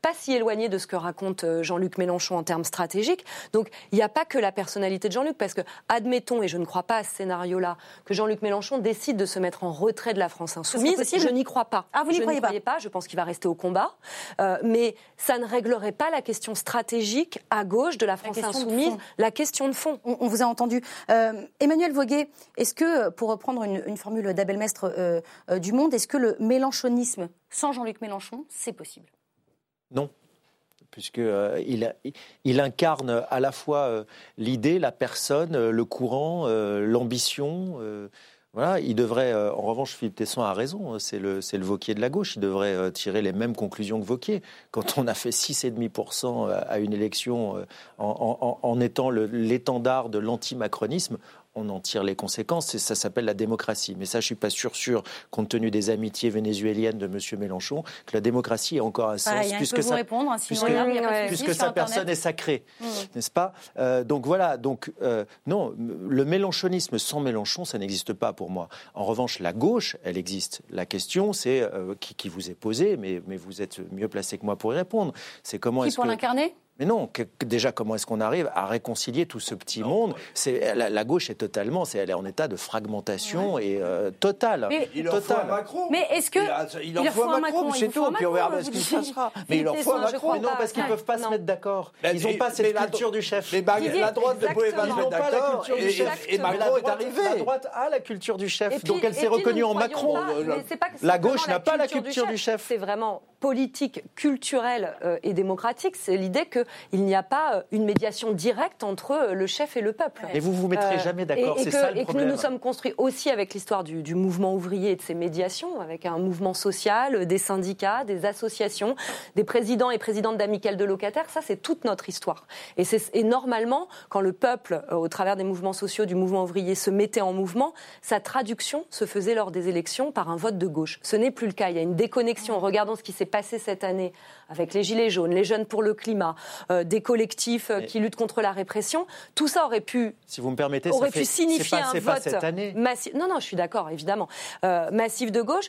pas si éloigné de ce que raconte euh, Jean-Luc Mélenchon en termes stratégiques. Donc il n'y a pas que la personnalité de Jean-Luc, parce que admettons, et je ne crois pas à ce scénario-là, que Jean-Luc Mélenchon décide de se mettre en retrait de la France insoumise. Je n'y crois pas.
Ah, vous n'y croyez
n'y
pas
croyais pas. Je pense qu'il va rester au combat, Euh, mais ça ne réglerait pas la question stratégique à gauche de la France insoumise, la question de fond.
On, on vous a entendu. Euh, Emmanuel Voguet, est-ce que, pour reprendre une, une formule d'Abel Mestre euh, du Monde, est-ce que le mélenchonisme sans Jean-Luc Mélenchon, c'est possible?
Non. Puisque euh, il, incarne à la fois euh, l'idée, la personne, euh, le courant, l'ambition. voilà, il devrait, en revanche, Philippe Tesson a raison, hein, c'est le, c'est Vauquier de la gauche, il devrait tirer les mêmes conclusions que Vauquier. Quand on a fait 6,5% à une élection en, étant l'étendard de l'anti-macronisme, on en tire les conséquences et ça s'appelle la démocratie. Mais ça, je suis pas sûr, sûr, compte tenu des amitiés vénézuéliennes de M. Mélenchon, que la démocratie ait encore un sens,
hein,
puisque ça,
répondre, hein, sinon
puisque-
regarde, a
Ouais.
puisque sa
Internet.
personne est sacrée,
Mmh.
n'est-ce pas? Euh, Donc voilà, donc euh, non, le mélenchonisme sans Mélenchon, ça n'existe pas pour moi. En revanche, la gauche, elle existe. La question, c'est euh, qui, qui vous est posée, mais, mais vous êtes mieux placé que moi pour y répondre. C'est comment
Qui
est-ce
pour
que
l'incarner?
Mais non, que- que déjà, comment est-ce qu'on arrive à réconcilier tout ce petit monde C'est la, la gauche est totalement, c'est elle est en état de fragmentation et euh, totale.
Mais-
Il en faut un Macron.
Mais est-ce que-
Il, a- il en faut
faut
un Macron, c'est tout. Puis on verra ce qui se passera. Mais il en faut un Macron.
Mais non, parce qu'ils ne peuvent pas se
Non.
mettre d'accord.
Mais-
Ils n'ont pas cette
la-
culture du chef.
Mais bah, la droite ne pouvait pas se mettre d'accord.
culture
Et, Macron
la
est
droite,
arrivé.
La droite a la culture du chef, donc elle s'est reconnue en Macron.
Euh,
La gauche n'a pas la culture du chef.
C'est vraiment politique, culturelle euh, et démocratique, c'est l'idée qu'il n'y a pas euh, une médiation directe entre euh, le chef et le peuple.
Et vous vous mettrez jamais d'accord,
et- et
c'est
que-
ça le
Et que
problème.
nous nous sommes construits aussi avec l'histoire du, du mouvement ouvrier et de ses médiations, avec un mouvement social, des syndicats, des associations, des présidents et présidentes d'amicales de locataires. Ça, c'est toute notre histoire. Et, et normalement, quand le peuple, au travers des mouvements sociaux, du mouvement ouvrier, se mettait en mouvement, sa traduction se faisait lors des élections par un vote de gauche. Ce n'est plus le cas. Il y a une déconnexion. Regardons ce qui s'est passé cette année avec les Gilets jaunes, les Jeunes pour le climat, euh, des collectifs euh, qui luttent contre la répression. Tout ça aurait pu
Si vous me permettez,
aurait
ça fait,
pu signifier
pas,
un vote
cette année.
massif. Non, non, je suis d'accord, évidemment. Euh, massif de gauche,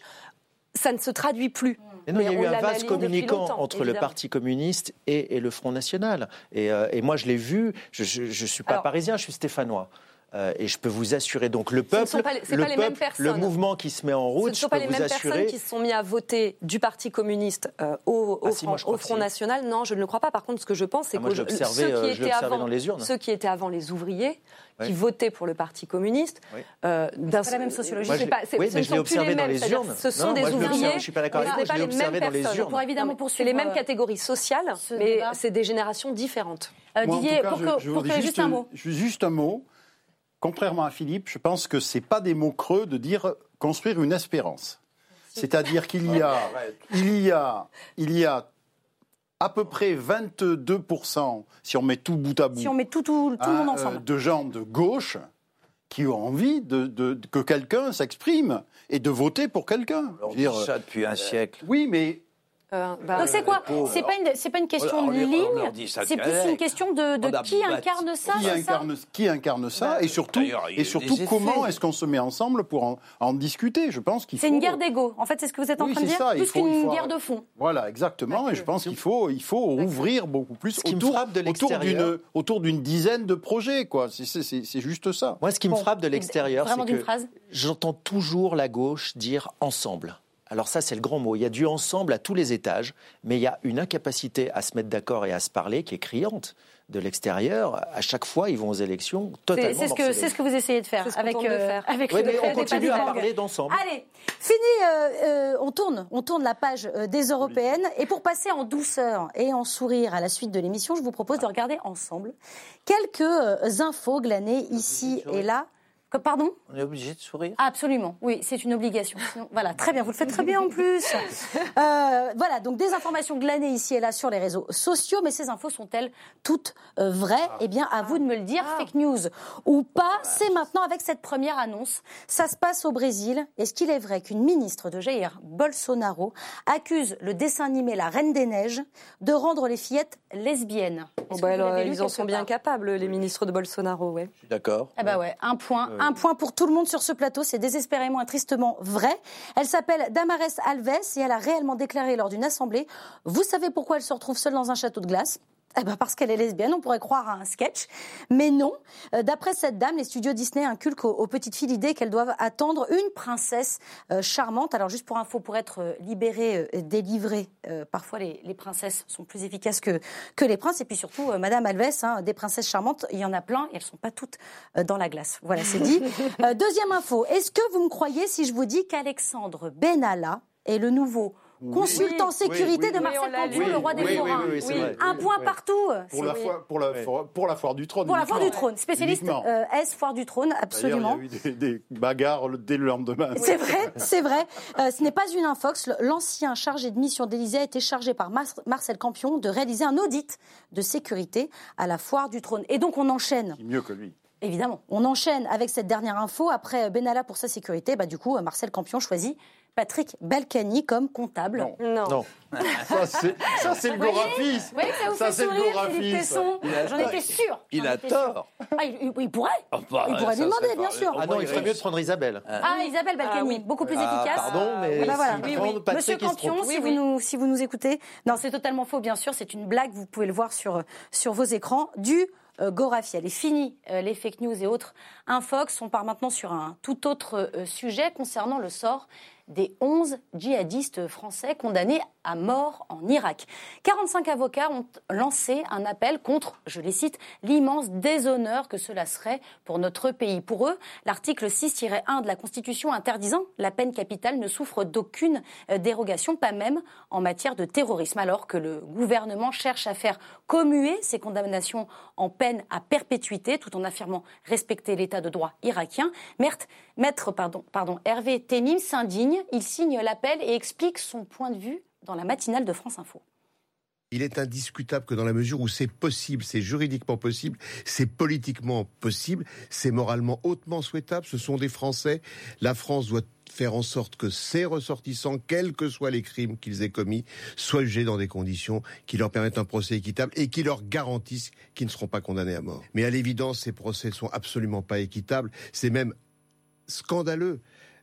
ça ne se traduit plus.
Et non, il y a eu un
depuis
communicant entre le. Parti communiste et, et le Front National. Et, et moi, je l'ai vu. Je ne suis pas
Alors-
parisien, je suis stéphanois. Euh, et je peux vous assurer, donc le
ne
peuple,
pas
le,
pas les mêmes
le mouvement qui se met en
Ce
route,
ne
je
sont
peux
pas les mêmes
assurer.
personnes qui se sont mis à voter du Parti communiste euh, au, au
Ah, si,
Front, au. National. Non, je ne le crois pas. Par contre, ce que je pense, c'est
Ah,
que
je l'ai observé,
ceux, qui
euh, je l'ai
étaient
observé
avant,
dans les urnes.
ceux qui étaient avant les ouvriers,
Oui.
qui votaient pour le Parti communiste,
Oui.
euh,
la même sociologie.
Moi,
c'est
je
pas-
oui,
ce
mais
ne sont plus les mêmes. Ce sont
Non,
des
moi,
ouvriers.
je suis pas d'accord avec
ce pas les mêmes personnes.
Pour évidemment poursuivre,
C'est les mêmes catégories sociales,
ce
mais c'est des générations différentes.
Didier, pour que, juste un mot.
Juste un mot. Contrairement à Philippe, je pense que c'est pas des mots creux de dire construire une espérance. C'est-à-dire qu'il y a, il y a, il y a à peu près 22%, si on met tout bout à bout,
Si on met tout, tout, tout le monde
euh,
ensemble.
de gens de gauche qui ont envie de, de- que quelqu'un s'exprime et de voter pour quelqu'un.
On dit
dire,
ça depuis un siècle.
oui, mais
Euh, bah,
Donc c'est quoi
pauvres.
C'est pas une c'est pas une question
On
de ligne, c'est plus une question de, de
On a
qui incarne ça,
qui incarne, qui incarne ça et surtout, et surtout comment est-ce qu'on se met ensemble pour en, en discuter? Je pense qu'il
C'est
faut-
une guerre d'ego. En fait, c'est ce que vous êtes en
Oui,
train de
c'est
dire,
ça, il
plus qu'une
faut-
guerre de fond.
Voilà, exactement. Et je pense qu'il faut, il faut ouvrir beaucoup plus autour, d'une autour d'une dizaine de projets. quoi. C'est- juste ça.
Moi, ce qui me frappe de l'extérieur,
vraiment
c'est
d'une
que
phrase
j'entends toujours la gauche dire ensemble. Alors ça, c'est le grand mot. Il y a du ensemble à tous les étages, mais il y a une incapacité à se mettre d'accord et à se parler qui est criante. De l'extérieur, à chaque fois, ils vont aux élections totalement
c'est ce que
morcelés.
c'est ce que vous essayez de faire
ce
avec
de
euh,
faire.
avec
Oui,
le
mais
décret
on continue à parler d'ensemble.
Allez, fini. euh, euh, on tourne, on tourne la page euh, des européennes. Et pour passer en douceur et en sourire à la suite de l'émission, je vous propose de regarder ensemble quelques euh, infos glanées ici et là. Que- Pardon?
On est obligé de sourire.
Absolument, oui, c'est une obligation. Sinon- voilà, très bien, vous le faites très bien en plus. Euh, voilà, donc des informations glanées ici et là sur les réseaux sociaux, mais ces infos sont-elles toutes euh, vraies? Eh bien, à vous de me le dire, fake news ou pas, c'est maintenant avec cette première annonce. Ça se passe au Brésil. Est-ce qu'il est vrai qu'une ministre de Jair Bolsonaro accuse le dessin animé La Reine des Neiges de rendre les fillettes lesbiennes?
Oh, bah, alors, ils en sont bien capables, les ministres de Bolsonaro, ouais.
Je suis d'accord.
eh ben ouais, un point, un point pour tout le monde sur ce plateau, c'est désespérément et tristement vrai. Elle s'appelle Damares Alves et elle a réellement déclaré lors d'une assemblée, vous savez pourquoi elle se retrouve seule dans un château de glace? Eh ben parce qu'elle est lesbienne, on pourrait croire à un sketch. Mais non. Euh, D'après cette dame, les studios Disney inculquent aux, aux petites filles l'idée qu'elles doivent attendre une princesse euh, charmante. Alors juste pour info, pour être euh, libérée, euh, délivrée, parfois les, les princesses sont plus efficaces que, que les princes. Et puis surtout, Madame Alves, hein, des princesses charmantes, il y en a plein et elles sont pas toutes dans la glace. Voilà, c'est dit. Deuxième info. Est-ce que vous me croyez si je vous dis qu'Alexandre Benalla est le nouveau consultant
Oui,
sécurité
oui,
de. Marcel Cantu, le roi des forains. Un
Oui,
point
oui.
partout.
Pour la, foire, pour, la, foire- pour la foire du trône.
pour la foire du trône, spécialiste euh, S, foire du trône, absolument.
Il y a eu des, des bagarres dès le lendemain.
C'est vrai, c'est vrai. Euh, ce n'est pas une infox. L'ancien chargé de mission d'Élysée a été chargé par Mar- Marcel Campion de réaliser un audit de sécurité à la foire du trône. Et donc on enchaîne.
Qui mieux que lui.
Évidemment, on enchaîne avec cette dernière info. Après Benalla pour sa sécurité, bah, du coup, Marcel Campion choisit Patrick Balkany comme comptable.
Non.
Non.
Non.
Ça, c'est le gorafisme.
Oui, ça vous
Ça,
fait
c'est le
sourire. Philippe Tesson. J'en étais sûre.
Il a tort.
Ah, il, pourrait.
Ah, bah,
il pourrait lui demander,
serait
bien sûr.
Ah non, il ferait mieux de prendre Isabelle.
Ah, Isabelle Balkany,
Ah oui.
beaucoup plus
Ah,
efficace.
Pardon, mais
Ah bah voilà. Oui, oui. Monsieur Campion, si,
Oui,
vous
oui.
Nous, si vous nous écoutez, non, c'est totalement faux, bien sûr. C'est une blague, vous pouvez le voir sur, sur vos écrans, du euh, Gorafi. Elle est finie, euh, les fake news et autres infox. On part maintenant sur un tout autre euh, sujet concernant le sort des 11 djihadistes français condamnés à mort en Irak. 45 avocats ont lancé un appel contre, je les cite, l'immense déshonneur que cela serait pour notre pays. Pour eux, l'article 6-1 de la Constitution interdisant la peine capitale ne souffre d'aucune euh, dérogation, pas même en matière de terrorisme, alors que le gouvernement cherche à faire commuer ces condamnations en peine à perpétuité tout en affirmant respecter l'état de droit irakien. Maître, pardon, pardon, Hervé Temim s'indigne, il signe l'appel et explique son point de vue dans la matinale de France Info.
Il est indiscutable que dans la mesure où c'est possible, c'est juridiquement possible, c'est politiquement possible, c'est moralement hautement souhaitable, ce sont des Français. La France doit faire en sorte que ces ressortissants, quels que soient les crimes qu'ils aient commis, soient jugés dans des conditions qui leur permettent un procès équitable et qui leur garantissent qu'ils ne seront pas condamnés à mort. Mais à l'évidence, ces procès ne sont absolument pas équitables. C'est même scandaleux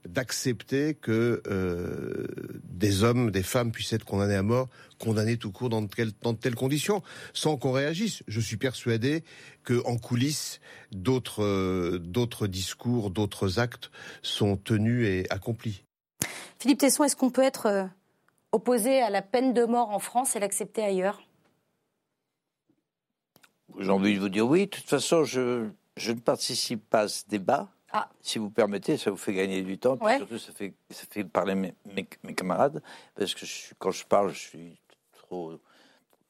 d'accepter que euh, des hommes, des femmes puissent être condamnés à mort, condamnés tout court dans de, telles, conditions, sans qu'on réagisse. Je suis persuadé qu'en coulisses, d'autres euh, d'autres discours, d'autres actes sont tenus et accomplis.
Philippe Tesson, est-ce qu'on peut être euh, opposé à la peine de mort en France et l'accepter ailleurs?
J'ai envie de vous dire oui. De toute façon, je, je ne participe pas à ce débat. Ah. Si vous permettez, ça vous fait gagner du temps, surtout ça fait, ça fait parler mes, mes, camarades, parce que je quand je parle, je suis trop...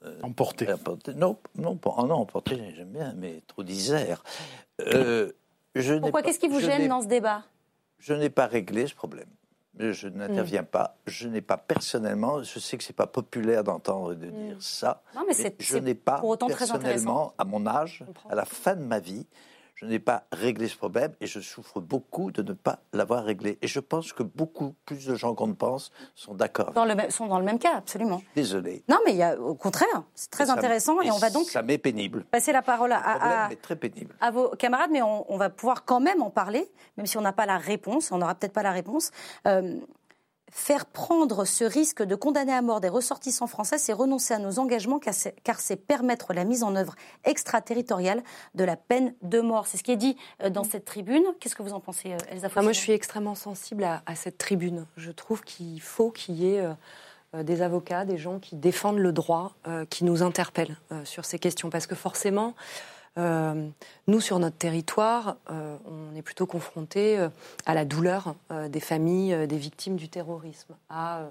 Euh, emporté.
Non, non, oh non, emporté, j'aime bien, mais trop disert.
Euh, je Pourquoi Qu'est-ce qui vous gêne dans ce débat?
Je n'ai pas réglé ce problème. Je n'interviens hmm. pas. Je n'ai pas personnellement. Je sais que c'est pas populaire d'entendre de dire hmm. ça.
Non, mais, mais
je n'ai pas personnellement, à mon âge, à la fin de ma vie, je n'ai pas réglé ce problème et je souffre beaucoup de ne pas l'avoir réglé. Et je pense que beaucoup plus de gens qu'on ne pense sont d'accord.
Sont dans le même cas, absolument.
Désolé.
Non, mais il y a, au contraire, c'est très intéressant et, on va donc.
Ça m'est pénible.
Passer la parole à, à,
très pénible.
à vos camarades, mais on, on, va pouvoir quand même en parler, même si on n'a pas la réponse, on n'aura peut-être pas la réponse. Euh, Faire prendre ce risque de condamner à mort des ressortissants français, c'est renoncer à nos engagements car c'est permettre la mise en œuvre extraterritoriale de la peine de mort. C'est ce qui est dit euh, dans cette tribune. Qu'est-ce que vous en pensez, euh, Elsa
ah, Moi, je suis extrêmement sensible à, cette tribune. Je trouve qu'il faut qu'il y ait euh, des avocats, des gens qui défendent le droit, qui nous interpellent sur ces questions. Parce que forcément, euh, nous, sur notre territoire, euh, on est plutôt confronté euh, à la douleur des familles des victimes du terrorisme, à,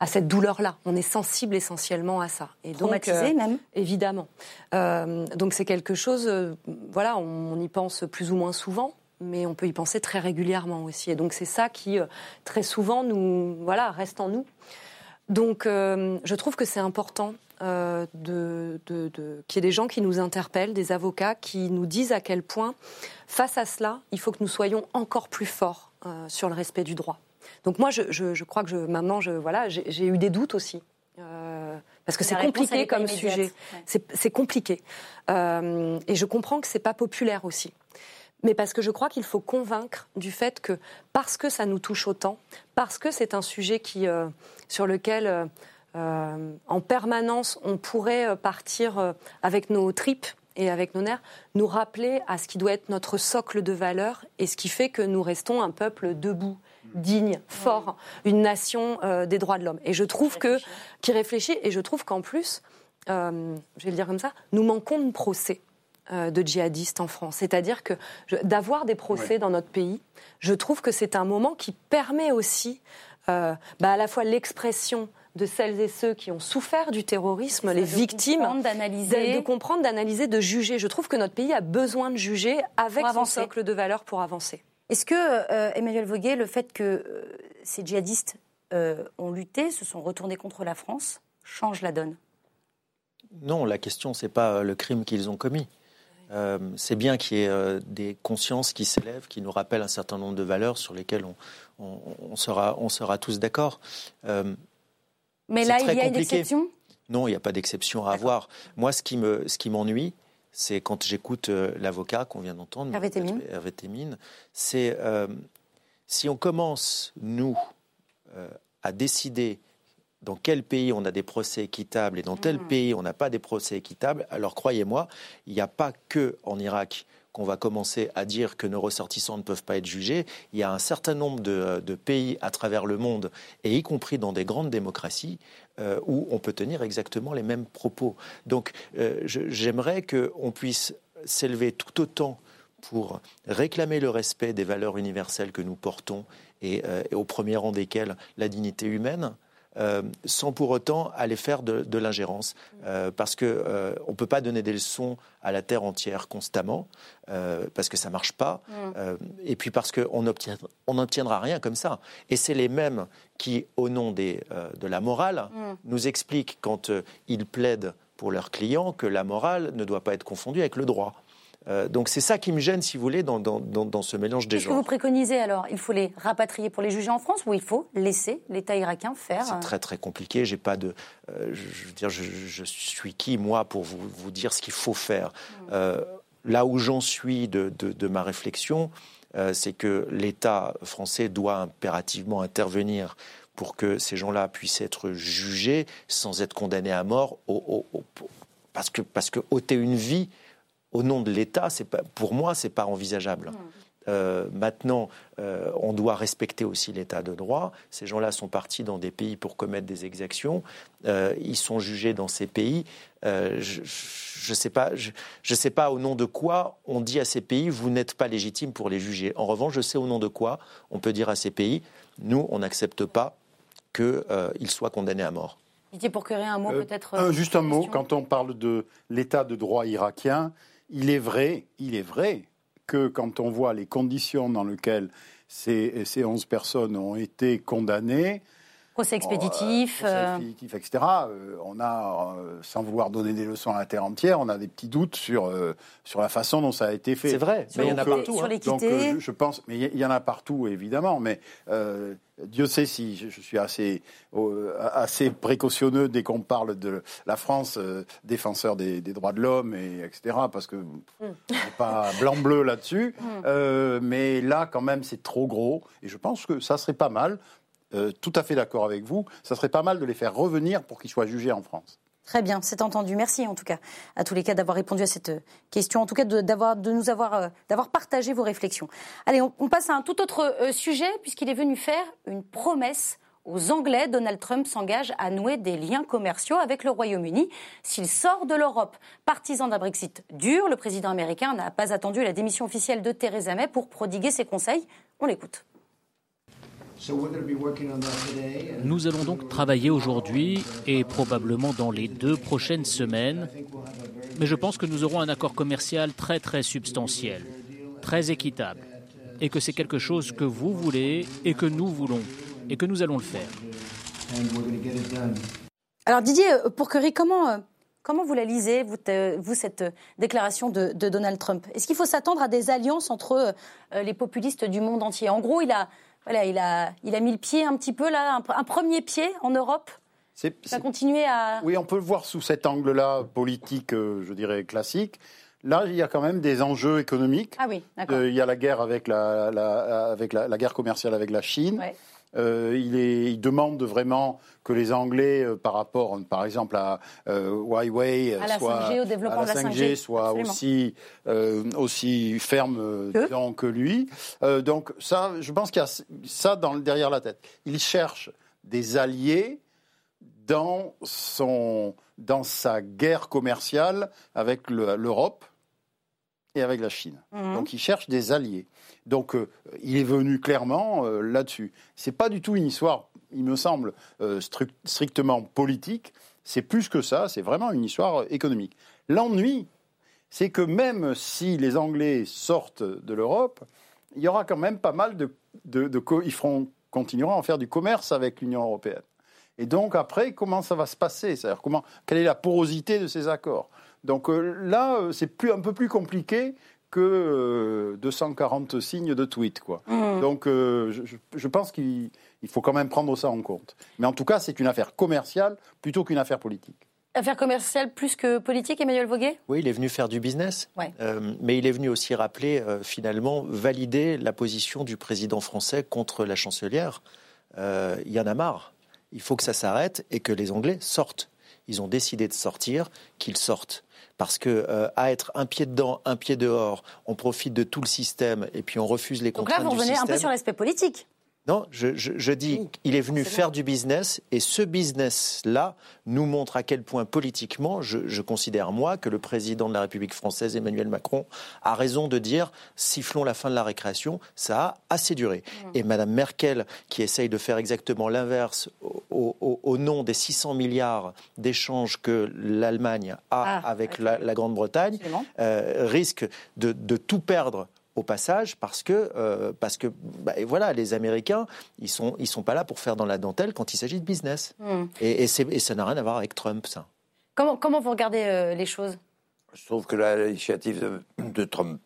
à cette douleur-là. On est sensible essentiellement à ça.
Et Traumatisé même?
Évidemment. donc c'est quelque chose, voilà, on, y pense plus ou moins souvent mais on peut y penser très régulièrement aussi. Et donc c'est ça qui, très souvent, nous, voilà, reste en nous. Donc je trouve que c'est important euh, de, qu'il y ait des gens qui nous interpellent, des avocats qui nous disent à quel point, face à cela, il faut que nous soyons encore plus forts euh, sur le respect du droit. Donc moi, je, crois que je, maintenant, je, voilà, j'ai eu des doutes aussi. Euh, parce que c'est compliqué comme sujet. C'est compliqué. et je comprends que c'est pas populaire aussi. Mais parce que je crois qu'il faut convaincre du fait que, parce que ça nous touche autant, parce que c'est un sujet qui, sur lequel euh, en permanence, on pourrait euh, partir euh, avec nos tripes et avec nos nerfs, nous rappeler à ce qui doit être notre socle de valeurs et ce qui fait que nous restons un peuple debout, digne, fort, une nation des droits de l'homme. Et je trouve que qui réfléchit et je trouve qu'en plus, je vais le dire comme ça, nous manquons de procès de djihadistes en France. C'est-à-dire que d'avoir des procès dans notre pays, je trouve que c'est un moment qui permet aussi bah, à la fois l'expression de celles et ceux qui ont souffert du terrorisme, les victimes,
de,
comprendre, d'analyser, de juger. Je trouve que notre pays a besoin de juger avec son socle de valeurs pour avancer.
Est-ce que, euh, Emmanuel Voguet, le fait que euh, ces djihadistes euh, ont lutté, se sont retournés contre la France, change la donne?
Non, la question, c'est pas le crime qu'ils ont commis. C'est bien qu'il y ait des consciences qui s'élèvent, qui nous rappellent un certain nombre de valeurs sur lesquelles on, sera, on sera tous d'accord.
Mais là, il y a une exception?
Non, il n'y a pas d'exception à avoir. Moi, ce qui me, ce qui m'ennuie, c'est quand j'écoute euh, l'avocat qu'on vient d'entendre,
Hervé
Témine, c'est euh, si on commence, nous, euh, à décider dans quel pays on a des procès équitables et dans tel mmh. pays on n'a pas des procès équitables, alors croyez-moi, il n'y a pas que en Irak qu'on va commencer à dire que nos ressortissants ne peuvent pas être jugés, il y a un certain nombre de, pays à travers le monde, et y compris dans des grandes démocraties, euh, où on peut tenir exactement les mêmes propos. Donc euh, j'aimerais qu'on puisse s'élever tout autant pour réclamer le respect des valeurs universelles que nous portons, et, et au premier rang desquelles la dignité humaine, euh, sans pour autant aller faire de, l'ingérence. Euh, parce qu'on euh, on ne peut pas donner des leçons à la terre entière constamment, parce que ça ne marche pas, mm. et puis parce qu'on n'obtiendra rien comme ça. Et c'est les mêmes qui, au nom des, de la morale, mm. nous expliquent quand ils plaident pour leurs clients que la morale ne doit pas être confondue avec le droit. Euh, donc c'est ça qui me gêne, si vous voulez, dans, ce mélange des genres.
Qu'est-ce que vous préconisez alors? Il faut les rapatrier pour les juger en France ou il faut laisser l'État irakien faire
C'est très très compliqué. J'ai pas de, euh, je, veux dire, je, suis qui moi pour vous, dire ce qu'il faut faire hmm. euh, Là où j'en suis de, ma réflexion, c'est que l'État français doit impérativement intervenir pour que ces gens-là puissent être jugés sans être condamnés à mort, parce que parce que ôter une vie au nom de l'État, pour moi, c'est pas envisageable. Mmh. Euh, maintenant, euh, on doit respecter aussi l'état de droit. Ces gens-là sont partis dans des pays pour commettre des exactions. Euh, ils sont jugés dans ces pays. je ne sais, pas, je, sais pas au nom de quoi on dit à ces pays vous n'êtes pas légitime pour les juger. En revanche, je sais au nom de quoi on peut dire à ces pays nous, on n'accepte pas qu'ils soient condamnés à mort.
Didier un mot peut-être.
juste un mot, quand on parle de l'état de droit irakien, il est vrai, il est vrai que quand on voit les conditions dans lesquelles ces, ces 11 personnes ont été condamnées,
Procès expéditif.
Euh, procès expéditif, etc. Euh, on a, euh, sans vouloir donner des leçons à la terre entière, on a des petits doutes sur, sur la façon dont ça a été fait.
C'est vrai, mais il y en a partout.
Sur hein. l'équité.
je pense, mais il y en a partout, évidemment, mais Dieu sait si je, suis assez, assez précautionneux dès qu'on parle de la France, défenseur des, droits de l'homme, et etc., parce que mm. n'est pas blanc-bleu là-dessus. Mm. mais là, quand même, c'est trop gros. Et je pense que ça serait pas mal euh, tout à fait d'accord avec vous. Ça serait pas mal de les faire revenir pour qu'ils soient jugés en France.
Très bien, c'est entendu. Merci en tout cas à tous les cas d'avoir répondu à cette euh, question, en tout cas de, nous avoir euh, d'avoir partagé vos réflexions. Allez, on, passe à un tout autre sujet puisqu'il est venu faire une promesse aux Anglais. Donald Trump s'engage à nouer des liens commerciaux avec le Royaume-Uni s'il sort de l'Europe. Partisan d'un Brexit dur, le président américain n'a pas attendu la démission officielle de Theresa May pour prodiguer ses conseils. On l'écoute.
Nous allons donc travailler aujourd'hui et probablement dans les deux prochaines semaines, mais je pense que nous aurons un accord commercial très très substantiel, très équitable, et que c'est quelque chose que vous voulez et que nous voulons, et que nous allons le faire.
Alors Didier, pour que comment, euh, comment vous la lisez, vous, euh, vous cette déclaration de, de Donald Trump? Est-ce qu'il faut s'attendre à des alliances entre euh, les populistes du monde entier? En gros, il a voilà, il a, il a mis le pied un petit peu là, un, premier pied en Europe. Ça continué à.
Oui, on peut le voir sous cet angle-là politique, euh, je dirais classique. Là, il y a quand même des enjeux économiques.
Ah oui, d'accord.
Euh, il y a la guerre avec la, avec la, guerre commerciale avec la Chine. Euh, il, est, il, demande vraiment que les Anglais, euh, par rapport, par exemple, à euh, Huawei,
à soit, 5G, au développement
à la 5G, soient aussi, aussi fermes que, que lui. donc ça, je pense qu'il y a ça dans, derrière la tête. Il cherche des alliés dans, son, dans sa guerre commerciale avec l'Europe et avec la Chine. Mhm. Donc il cherche des alliés. Donc euh, il est venu clairement euh, là-dessus. C'est pas du tout une histoire, il me semble, euh, strictement politique. C'est plus que ça. C'est vraiment une histoire économique. L'ennui, c'est que même si les Anglais sortent de l'Europe, il y aura quand même pas mal de, ils feront, continueront à en faire du commerce avec l'Union européenne. Et donc après, comment ça va se passer? C'est-à-dire comment, quelle est la porosité de ces accords? Donc là, c'est un peu plus compliqué que 240 euh, signes de tweet. Quoi. Mmh. Donc euh, je, pense qu'il faut quand même prendre ça en compte. Mais en tout cas, c'est une affaire commerciale plutôt qu'une affaire politique.
Affaire commerciale plus que politique, Emmanuel Voguet?
Oui, il est venu faire du business, euh, mais il est venu aussi rappeler, finalement, valider la position du président français contre la chancelière. il y en a marre. Il faut que ça s'arrête et que les Anglais sortent. ils ont décidé de sortir, qu'ils sortent. Parce que euh, à être un pied dedans, un pied dehors, on profite de tout le système et puis on refuse les
Donc
contraintes
là, vous revenez un peu sur l'aspect politique.
Non, je, je- je dis qu'il est venu faire du business et ce business-là nous montre à quel point politiquement, je, je considère moi que le président de la République française, Emmanuel Macron, a raison de dire sifflons la fin de la récréation, ça a assez duré. Et Madame Merkel, qui essaye de faire exactement l'inverse au, au- au nom des 600 milliards d'échanges que l'Allemagne a
Ah,
avec la, la Grande-Bretagne, euh, risque de, de tout perdre au passage parce que, euh, parce que bah, et voilà, les Américains, ils sont, ils sont pas là pour faire dans la dentelle quand il s'agit de business.
Hmm.
Et, et, c'est- et ça n'a rien à voir avec Trump, ça.
Comment, comment vous regardez euh, les choses?
Je trouve que la- l'initiative de, de Trump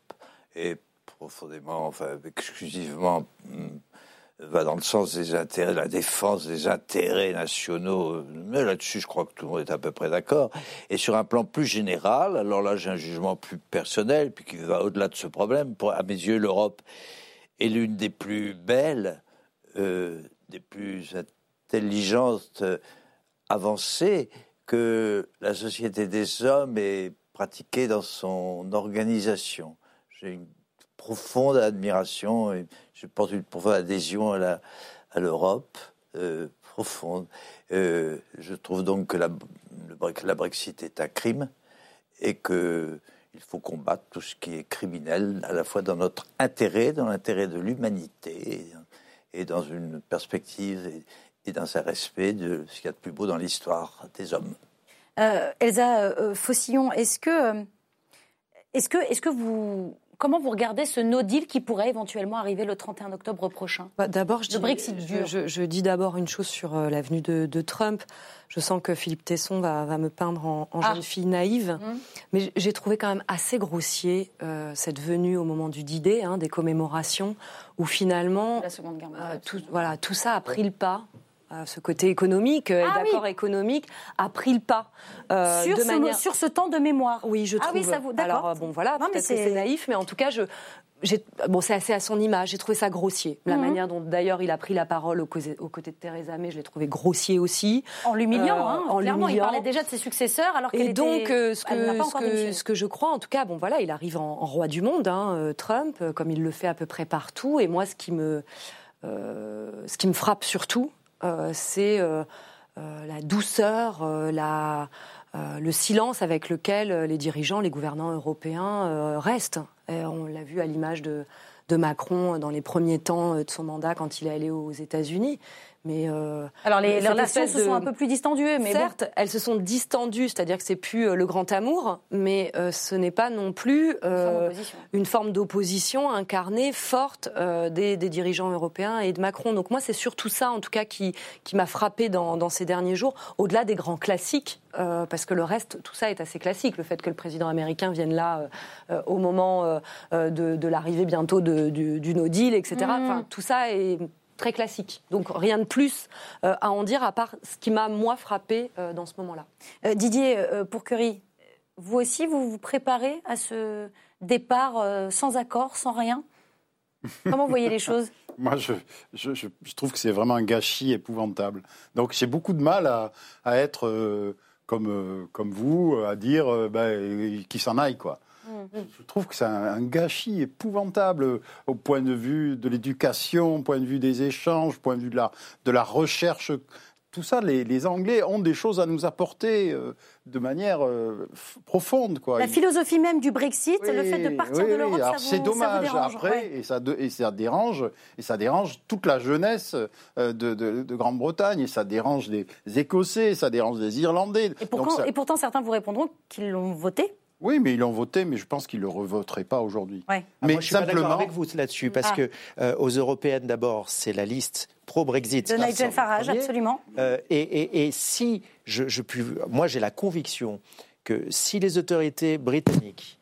est profondément, enfin, exclusivement, hum, va dans le sens des intérêts, la défense des intérêts nationaux. Mais là-dessus, je crois que tout le monde est à peu près d'accord. Et sur un plan plus général, alors là, j'ai un jugement plus personnel, puis qui va au-delà de ce problème. Pour, à mes yeux, l'Europe est l'une des plus belles, euh, des plus intelligentes, euh, avancées que la société des hommes est pratiquée dans son organisation. J'ai une profonde admiration et je porte une profonde adhésion à la- à l'Europe, euh, profonde. Euh, je trouve donc que la, la Brexit est un crime et que il faut combattre tout ce qui est criminel, à la fois dans notre intérêt, dans l'intérêt de l'humanité, et dans une perspective et, dans un respect de ce qu'il y a de plus beau dans l'histoire des hommes.
Euh, Elsa Fossillon, est-ce que, est-ce que, est-ce que vous, comment vous regardez ce no deal qui pourrait éventuellement arriver le 31 octobre prochain?
Bah, D'abord, je, je-
dur.
je, je dis d'abord une chose sur euh, l'avenue de, de Trump. Je sens que Philippe Tesson va, va me peindre en, en
Ah.
jeune fille naïve,
Mhm.
mais j'ai trouvé quand même assez grossier euh, cette venue au moment du D-Day, hein, des commémorations, où finalement
La Seconde Guerre mondiale.
euh, tout, voilà, tout ça a pris le pas. Ce côté économique, euh,
Ah
d'accord économique, a pris le pas. euh,
sur,
de
ce,
manière...
sur ce temps de mémoire.
Oui, je
Ah
trouve.
oui, ça vous- d'accord.
Alors euh, bon, voilà, peut-être que
c'est-
naïf, mais en tout cas, je. Bon, c'est assez à son image. J'ai trouvé ça grossier. La
Mhm.
manière dont, d'ailleurs, il a pris la parole aux, côtés de Theresa May, je l'ai trouvé grossier aussi.
En l'humiliant,
Euh,
hein,
en
clairement, il parlait déjà de ses successeurs alors qu'elle
Et donc,
était-
ce, que, ce, que,
démissionné.
ce que je crois, en tout cas, bon, voilà, il arrive en, en roi du monde, hein, Trump, comme il le fait à peu près partout. Et moi, ce qui me, euh, ce qui me frappe surtout, c'est euh, euh, la douceur, euh, euh, le silence avec lequel euh, les dirigeants, les gouvernants européens euh, restent. On l'a vu à l'image de, Macron dans les premiers temps euh, de son mandat quand il est allé aux États-Unis. Mais euh,
Alors les, les relations se sont un peu plus distenduées, mais bon.
Certes, elles se sont distendues, c'est-à-dire que c'est plus euh, le grand amour, mais euh, ce n'est pas non plus euh, une forme d'opposition incarnée forte des, des dirigeants européens et de Macron. Donc moi, c'est surtout ça, en tout cas, qui, qui m'a frappé dans, dans ces derniers jours, au-delà des grands classiques, parce que le reste, tout ça est assez classique. Le fait que le président américain vienne là au moment de, de l'arrivée bientôt de- du, du no deal, etc.
Mhm.
Enfin, tout ça est très classique. Donc rien de plus euh, à en dire à part ce qui m'a moi frappé euh, dans ce moment-là.
Euh, Didier euh, Pourquerie, vous aussi, vous vous préparez à ce départ euh, sans accord, sans rien? Comment vous voyez les choses?
Moi, je, je, je- je trouve que c'est vraiment un gâchis épouvantable. Donc, j'ai beaucoup de mal à, à être euh, comme, euh, comme vous, à dire euh, ben, qu'il s'en aille, quoi. Je trouve que c'est un, gâchis épouvantable au point de vue de l'éducation, au point de vue des échanges, au point de vue de la, de la recherche. Tout ça, les, les Anglais ont des choses à nous apporter euh, de manière euh, profonde. Quoi.
La philosophie même du Brexit, le fait de
oui,
partir
oui,
de
oui.
l'Europe, ça
Alors,
vous,
c'est
ça vous
dommage
dérange
après,
ouais.
et, ça, de- et ça dérange, et ça dérange toute la jeunesse euh, de, de- de Grande-Bretagne, et ça dérange les Écossais, ça dérange les Irlandais.
Et,
Donc
pourtant,
ça-
et pourtant, certains vous répondront qu'ils l'ont voté.
Oui, mais ils l'ont voté, mais je pense qu'ils ne le revoteraient pas aujourd'hui.
Ouais.
Ah,
Mais
moi, je suis
simplement,
d'accord avec vous là-dessus, parce
Ah.
que euh, aux européennes d'abord, c'est la liste pro-Brexit.
De Nigel Farage, absolument.
Euh, et, et- et si je, je puis, moi j'ai la conviction que si les autorités britanniques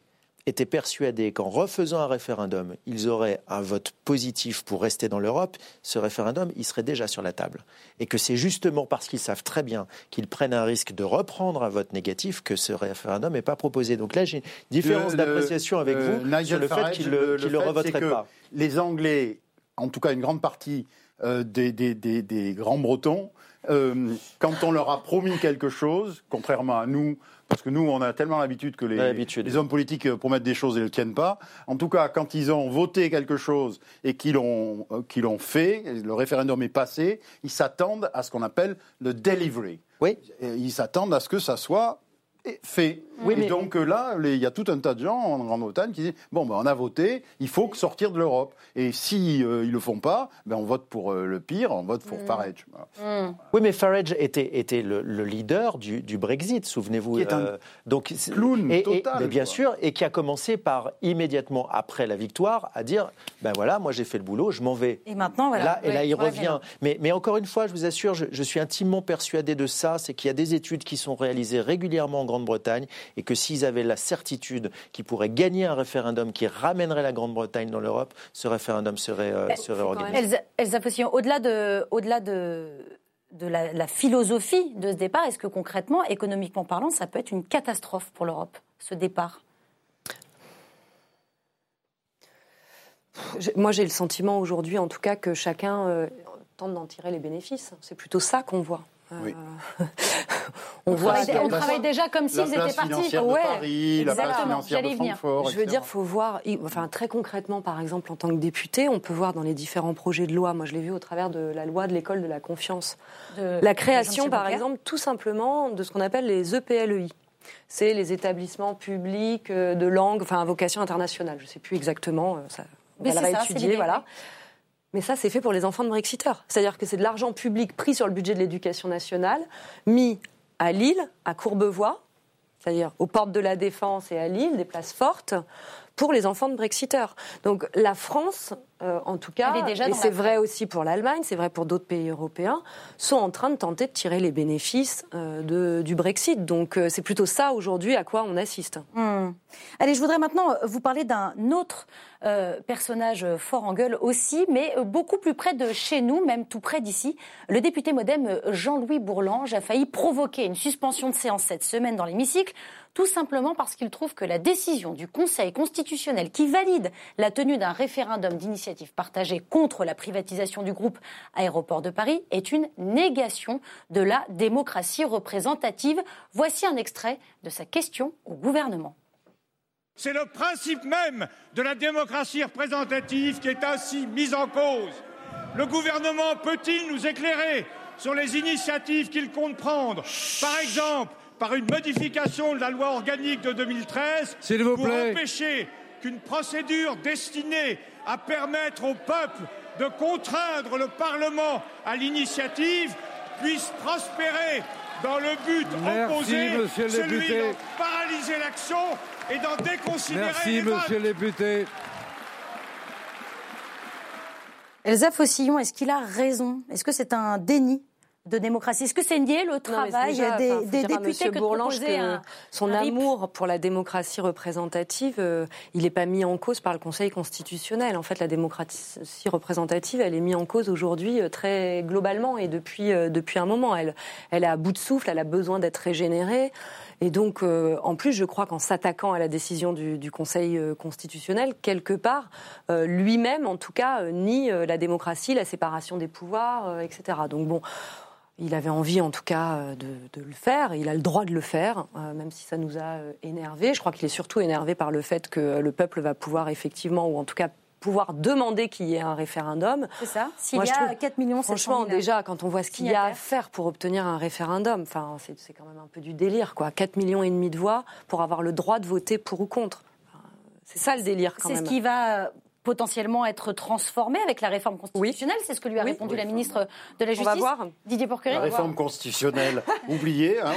étaient persuadés qu'en refaisant un référendum, ils auraient un vote positif pour rester dans l'Europe, ce référendum, il serait déjà sur la table. Et que c'est justement parce qu'ils savent très bien qu'ils prennent un risque de reprendre un vote négatif que ce référendum n'est pas proposé. Donc là, j'ai une différence
Le- le-
d'appréciation avec
euh,
vous
Nigel
sur le fait qu'ils ne le, le
fait,
revoteraient pas.
Les Anglais, en tout cas une grande partie, euh, des, des, des, des Grands-Bretons euh, quand on leur a promis quelque chose, contrairement à nous, parce que nous, on a tellement l'habitude que les, hommes politiques euh, promettent des choses et ne le tiennent pas. En tout cas, quand ils ont voté quelque chose et qu'ils l'ont euh, qu'ils l'ont fait, le référendum est passé, ils s'attendent à ce qu'on appelle le delivery.
Oui.
Et Ils s'attendent à ce que ça soit fait.
Oui,
et
mais-
donc euh, là, il y a tout un tas de gens en Grande-Bretagne qui disent bon, ben, on a voté, il faut que sortir de l'Europe. Et si euh, ils le font pas, ben, on vote pour euh, le pire, on vote pour Farage. Voilà.
Oui, mais Farage était, était le, le leader du, du Brexit, souvenez-vous.
Qui est un
euh, donc,
clown
et, et-
total,
mais bien
quoi.
sûr, et qui a commencé par, immédiatement après la victoire, à dire ben voilà, moi j'ai fait le boulot, je m'en vais.
Et maintenant, voilà.
Et là, et là, il
voilà,
revient. Mais, mais encore une fois, je vous assure, je, je suis intimement persuadé de ça, c'est qu'il y a des études qui sont réalisées régulièrement en Grande-Bretagne et que s'ils avaient la certitude qu'ils pourraient gagner un référendum qui ramènerait la Grande-Bretagne dans l'Europe, ce référendum serait, euh, serait organisé.
Elsa, Elsa Fossillon, au-delà de, au-delà de, de la, la philosophie de ce départ, est-ce que concrètement, économiquement parlant, ça peut être une catastrophe pour l'Europe, ce départ?
Moi, j'ai le sentiment aujourd'hui, en tout cas, que chacun euh, tente d'en tirer les bénéfices. C'est plutôt ça qu'on voit.
Oui.
on
On
voit
travaille,
quel-
on travaille déjà comme s'ils
La
étaient
place
partis.
financière de
Ouais,
Paris, la place financière de. Francfort.
Je veux
etc.
dire, faut voir, enfin très concrètement, par exemple, en tant que député, on peut voir dans les différents projets de loi. Moi, je l'ai vu au travers de la loi de l'école de la confiance.
de-
La création, par exemple, tout simplement de ce qu'on appelle les EPLEI. C'est les établissements publics euh, de langue, enfin à vocation internationale. Je ne sais plus exactement, euh, ça, on va
c'est
réétudier, voilà. Mais ça, c'est fait pour les enfants de Brexiteurs. C'est-à-dire que c'est de l'argent public pris sur le budget de l'éducation nationale, mis à Lille, à Courbevoie, c'est-à-dire aux portes de la Défense et à Lille, des places fortes, pour les enfants de Brexiteurs. Donc la France, euh, en tout cas,
Elle est déjà
et c'est vrai aussi pour l'Allemagne, c'est vrai pour d'autres pays européens, sont en train de tenter de tirer les bénéfices euh, de- du Brexit. Donc euh, c'est plutôt ça aujourd'hui à quoi on assiste.
Hmm. Allez, je voudrais maintenant euh, vous parler d'un autre euh, personnage euh, fort en gueule aussi, mais beaucoup plus près de chez nous, même tout près d'ici. Le député modem Jean-Louis Bourlange a failli provoquer une suspension de séance cette semaine dans l'hémicycle, tout simplement parce qu'il trouve que la décision du Conseil constitutionnel qui valide la tenue d'un référendum d'initiative partagée contre la privatisation du groupe Aéroport de Paris est une négation de la démocratie représentative. Voici un extrait de sa question au gouvernement.
C'est le principe même de la démocratie représentative qui est ainsi mis en cause. Le gouvernement peut-il nous éclairer sur les initiatives qu'il compte prendre? Par exemple, par une modification de la loi organique de 2013
S'il vous
pour
plaît.
empêcher qu'une procédure destinée à permettre au peuple de contraindre le Parlement à l'initiative puisse prospérer dans le but
Merci,
opposé,
monsieur le
celui d'en paralyser l'action et d'en déconsidérer
Merci,
les
monsieur le député.
Elsa Fossillon, est-ce qu'il a raison? Est-ce que c'est un déni de démocratie Est-ce que c'est nier le travail
déjà,
des,
enfin,
des députés que
Bourlange que
un-
son
un
amour pour la démocratie représentative, euh, il n'est pas mis en cause par le Conseil constitutionnel. En fait, la démocratie représentative, elle est mise en cause aujourd'hui euh, très globalement et depuis, euh, depuis un moment. Elle, elle est à bout de souffle, elle a besoin d'être régénérée. Et donc, euh, en plus, je crois qu'en s'attaquant à la décision du, du Conseil constitutionnel, quelque part, lui-même, en tout cas, nie la démocratie, la séparation des pouvoirs, etc. Donc bon, il avait envie, en tout cas, euh, de, de le faire. Il a le droit de le faire, euh, même si ça nous a euh, énervé. Je crois qu'il est surtout énervé par le fait que le peuple va pouvoir effectivement, ou en tout cas pouvoir demander qu'il y ait un référendum.
C'est ça S'il y
je
a
trouve-
4 millions
Franchement,
700 000
déjà, quand on voit ce qu'il y a à faire pour obtenir un référendum, enfin, c'est c'est quand même un peu du délire, quoi. 4 millions et demi de voix pour avoir le droit de voter pour ou contre. C'est ça le délire, quand
C'est
même.
ce qui va potentiellement être transformé avec la réforme constitutionnelle. C'est ce que lui a
Oui.
répondu la ministre de la
On
Justice.
va voir.
Didier Porqueré.
La réforme constitutionnelle, oubliée, hein,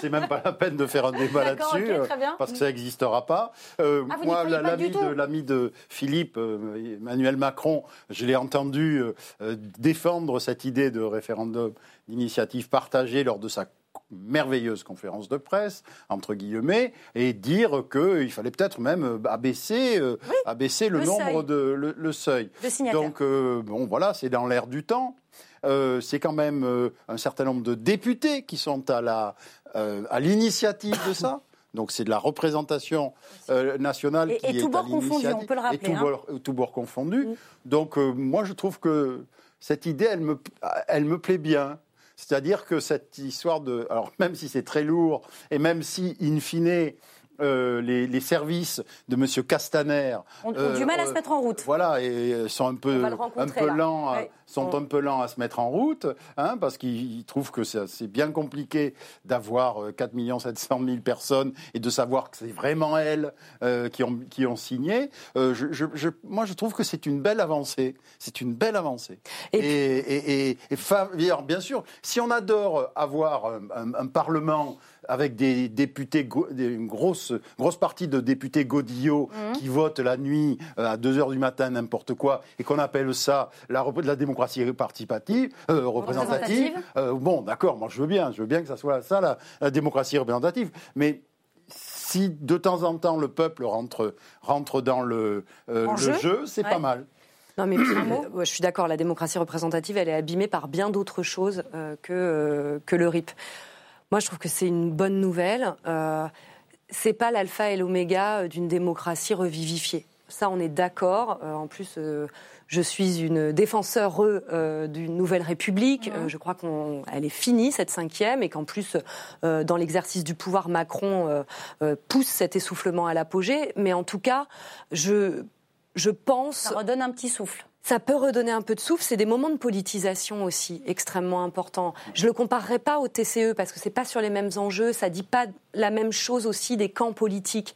c'est même pas la peine de faire un débat là-dessus,
ok, très bien.
euh, parce que ça n'existera pas. Euh,
Ah,
moi, la- l'ami de, l'ami de Philippe, euh, Emmanuel Macron, je l'ai entendu euh, défendre cette idée de référendum d'initiative partagée lors de sa merveilleuse conférence de presse, entre guillemets, et dire qu'il fallait peut-être même euh, abaisser, euh, abaisser le,
le
nombre
seuil.
de le, le seuil.
De.
Donc euh, bon voilà, c'est dans l'air du temps. Euh, c'est quand même un certain nombre de députés qui sont à la à l'initiative de ça. Donc c'est de la représentation euh, nationale
Et-
qui
et
est
bords confondus,
l'initiative.
on peut le rappeler,
Et tous
hein.
tous bords confondus. Donc euh, moi je trouve que cette idée, elle me, elle me plaît bien. C'est-à-dire que cette histoire de. Alors, même si c'est très lourd, et même si, in fine, euh, les, les, services de M. Castaner
ont, du mal à se mettre en route.
Voilà, et sont un peu, un peu lents. À, sont un peu lents à se mettre en route, hein, parce qu'ils trouvent que c'est bien compliqué d'avoir 4 700 000 personnes et de savoir que c'est vraiment elles euh, qui, ont, qui ont signé. Euh, je, je, moi, je trouve que c'est une belle avancée. C'est une belle avancée. Et, et, et, et bien sûr, si on adore avoir un, un Parlement avec des députés, une grosse, grosse partie de députés godillots mmh. qui votent la nuit euh, à 2 heures du matin n'importe quoi et qu'on appelle ça la, la démocratie participative, euh, représentative. Euh, bon, d'accord, moi je veux bien, je veux bien que ça soit ça la, la démocratie représentative, mais si de temps en temps le peuple rentre, rentre dans le, le jeu, c'est pas mal.
Non, mais je suis d'accord, la démocratie représentative, elle est abîmée par bien d'autres choses que, que le RIP. Moi, je trouve que c'est une bonne nouvelle. Euh, c'est pas l'alpha et l'oméga euh, d'une démocratie revivifiée. Ça, on est d'accord. Euh, en plus, euh, je suis une défenseur d'une nouvelle République. Mmh. je crois qu'elle est finie, cette cinquième, et qu'en plus, dans l'exercice du pouvoir, Macron pousse cet essoufflement à l'apogée. Mais en tout cas, je, je pense...
Ça redonne un petit souffle.
Ça peut redonner un peu de souffle. C'est des moments de politisation aussi extrêmement importants. Je le comparerai pas au TCE parce que c'est pas sur les mêmes enjeux. Ça dit pas la même chose aussi des camps politiques.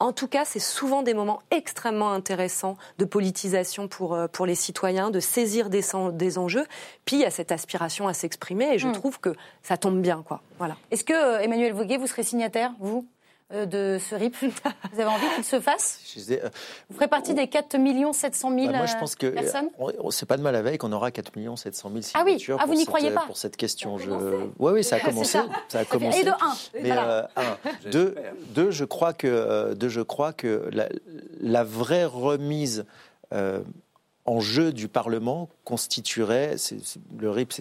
En tout cas, c'est souvent des moments extrêmement intéressants de politisation pour, euh, pour les citoyens, de saisir des, des enjeux. Puis il y a cette aspiration à s'exprimer et je hmm. trouve que ça tombe bien. Quoi. Voilà.
Est-ce que, euh, Emmanuel Voguet, vous serez signataire, vous? De ce RIP Vous avez envie qu'il se fasse euh, Vous ferez partie des 4 700 000 moi, je pense que personnes
C'est pas de mal à veille qu'on aura 4 700 000 signatures
ah oui. ah, vous n'y croyez pas
pour cette question. Je... Oui, oui, ça a commencé. Ça. a commencé.
Et de 1.
Mais, euh, deux, deux, je crois que, deux, je crois que la, la vraie remise en jeu du Parlement constituerait, le RIP,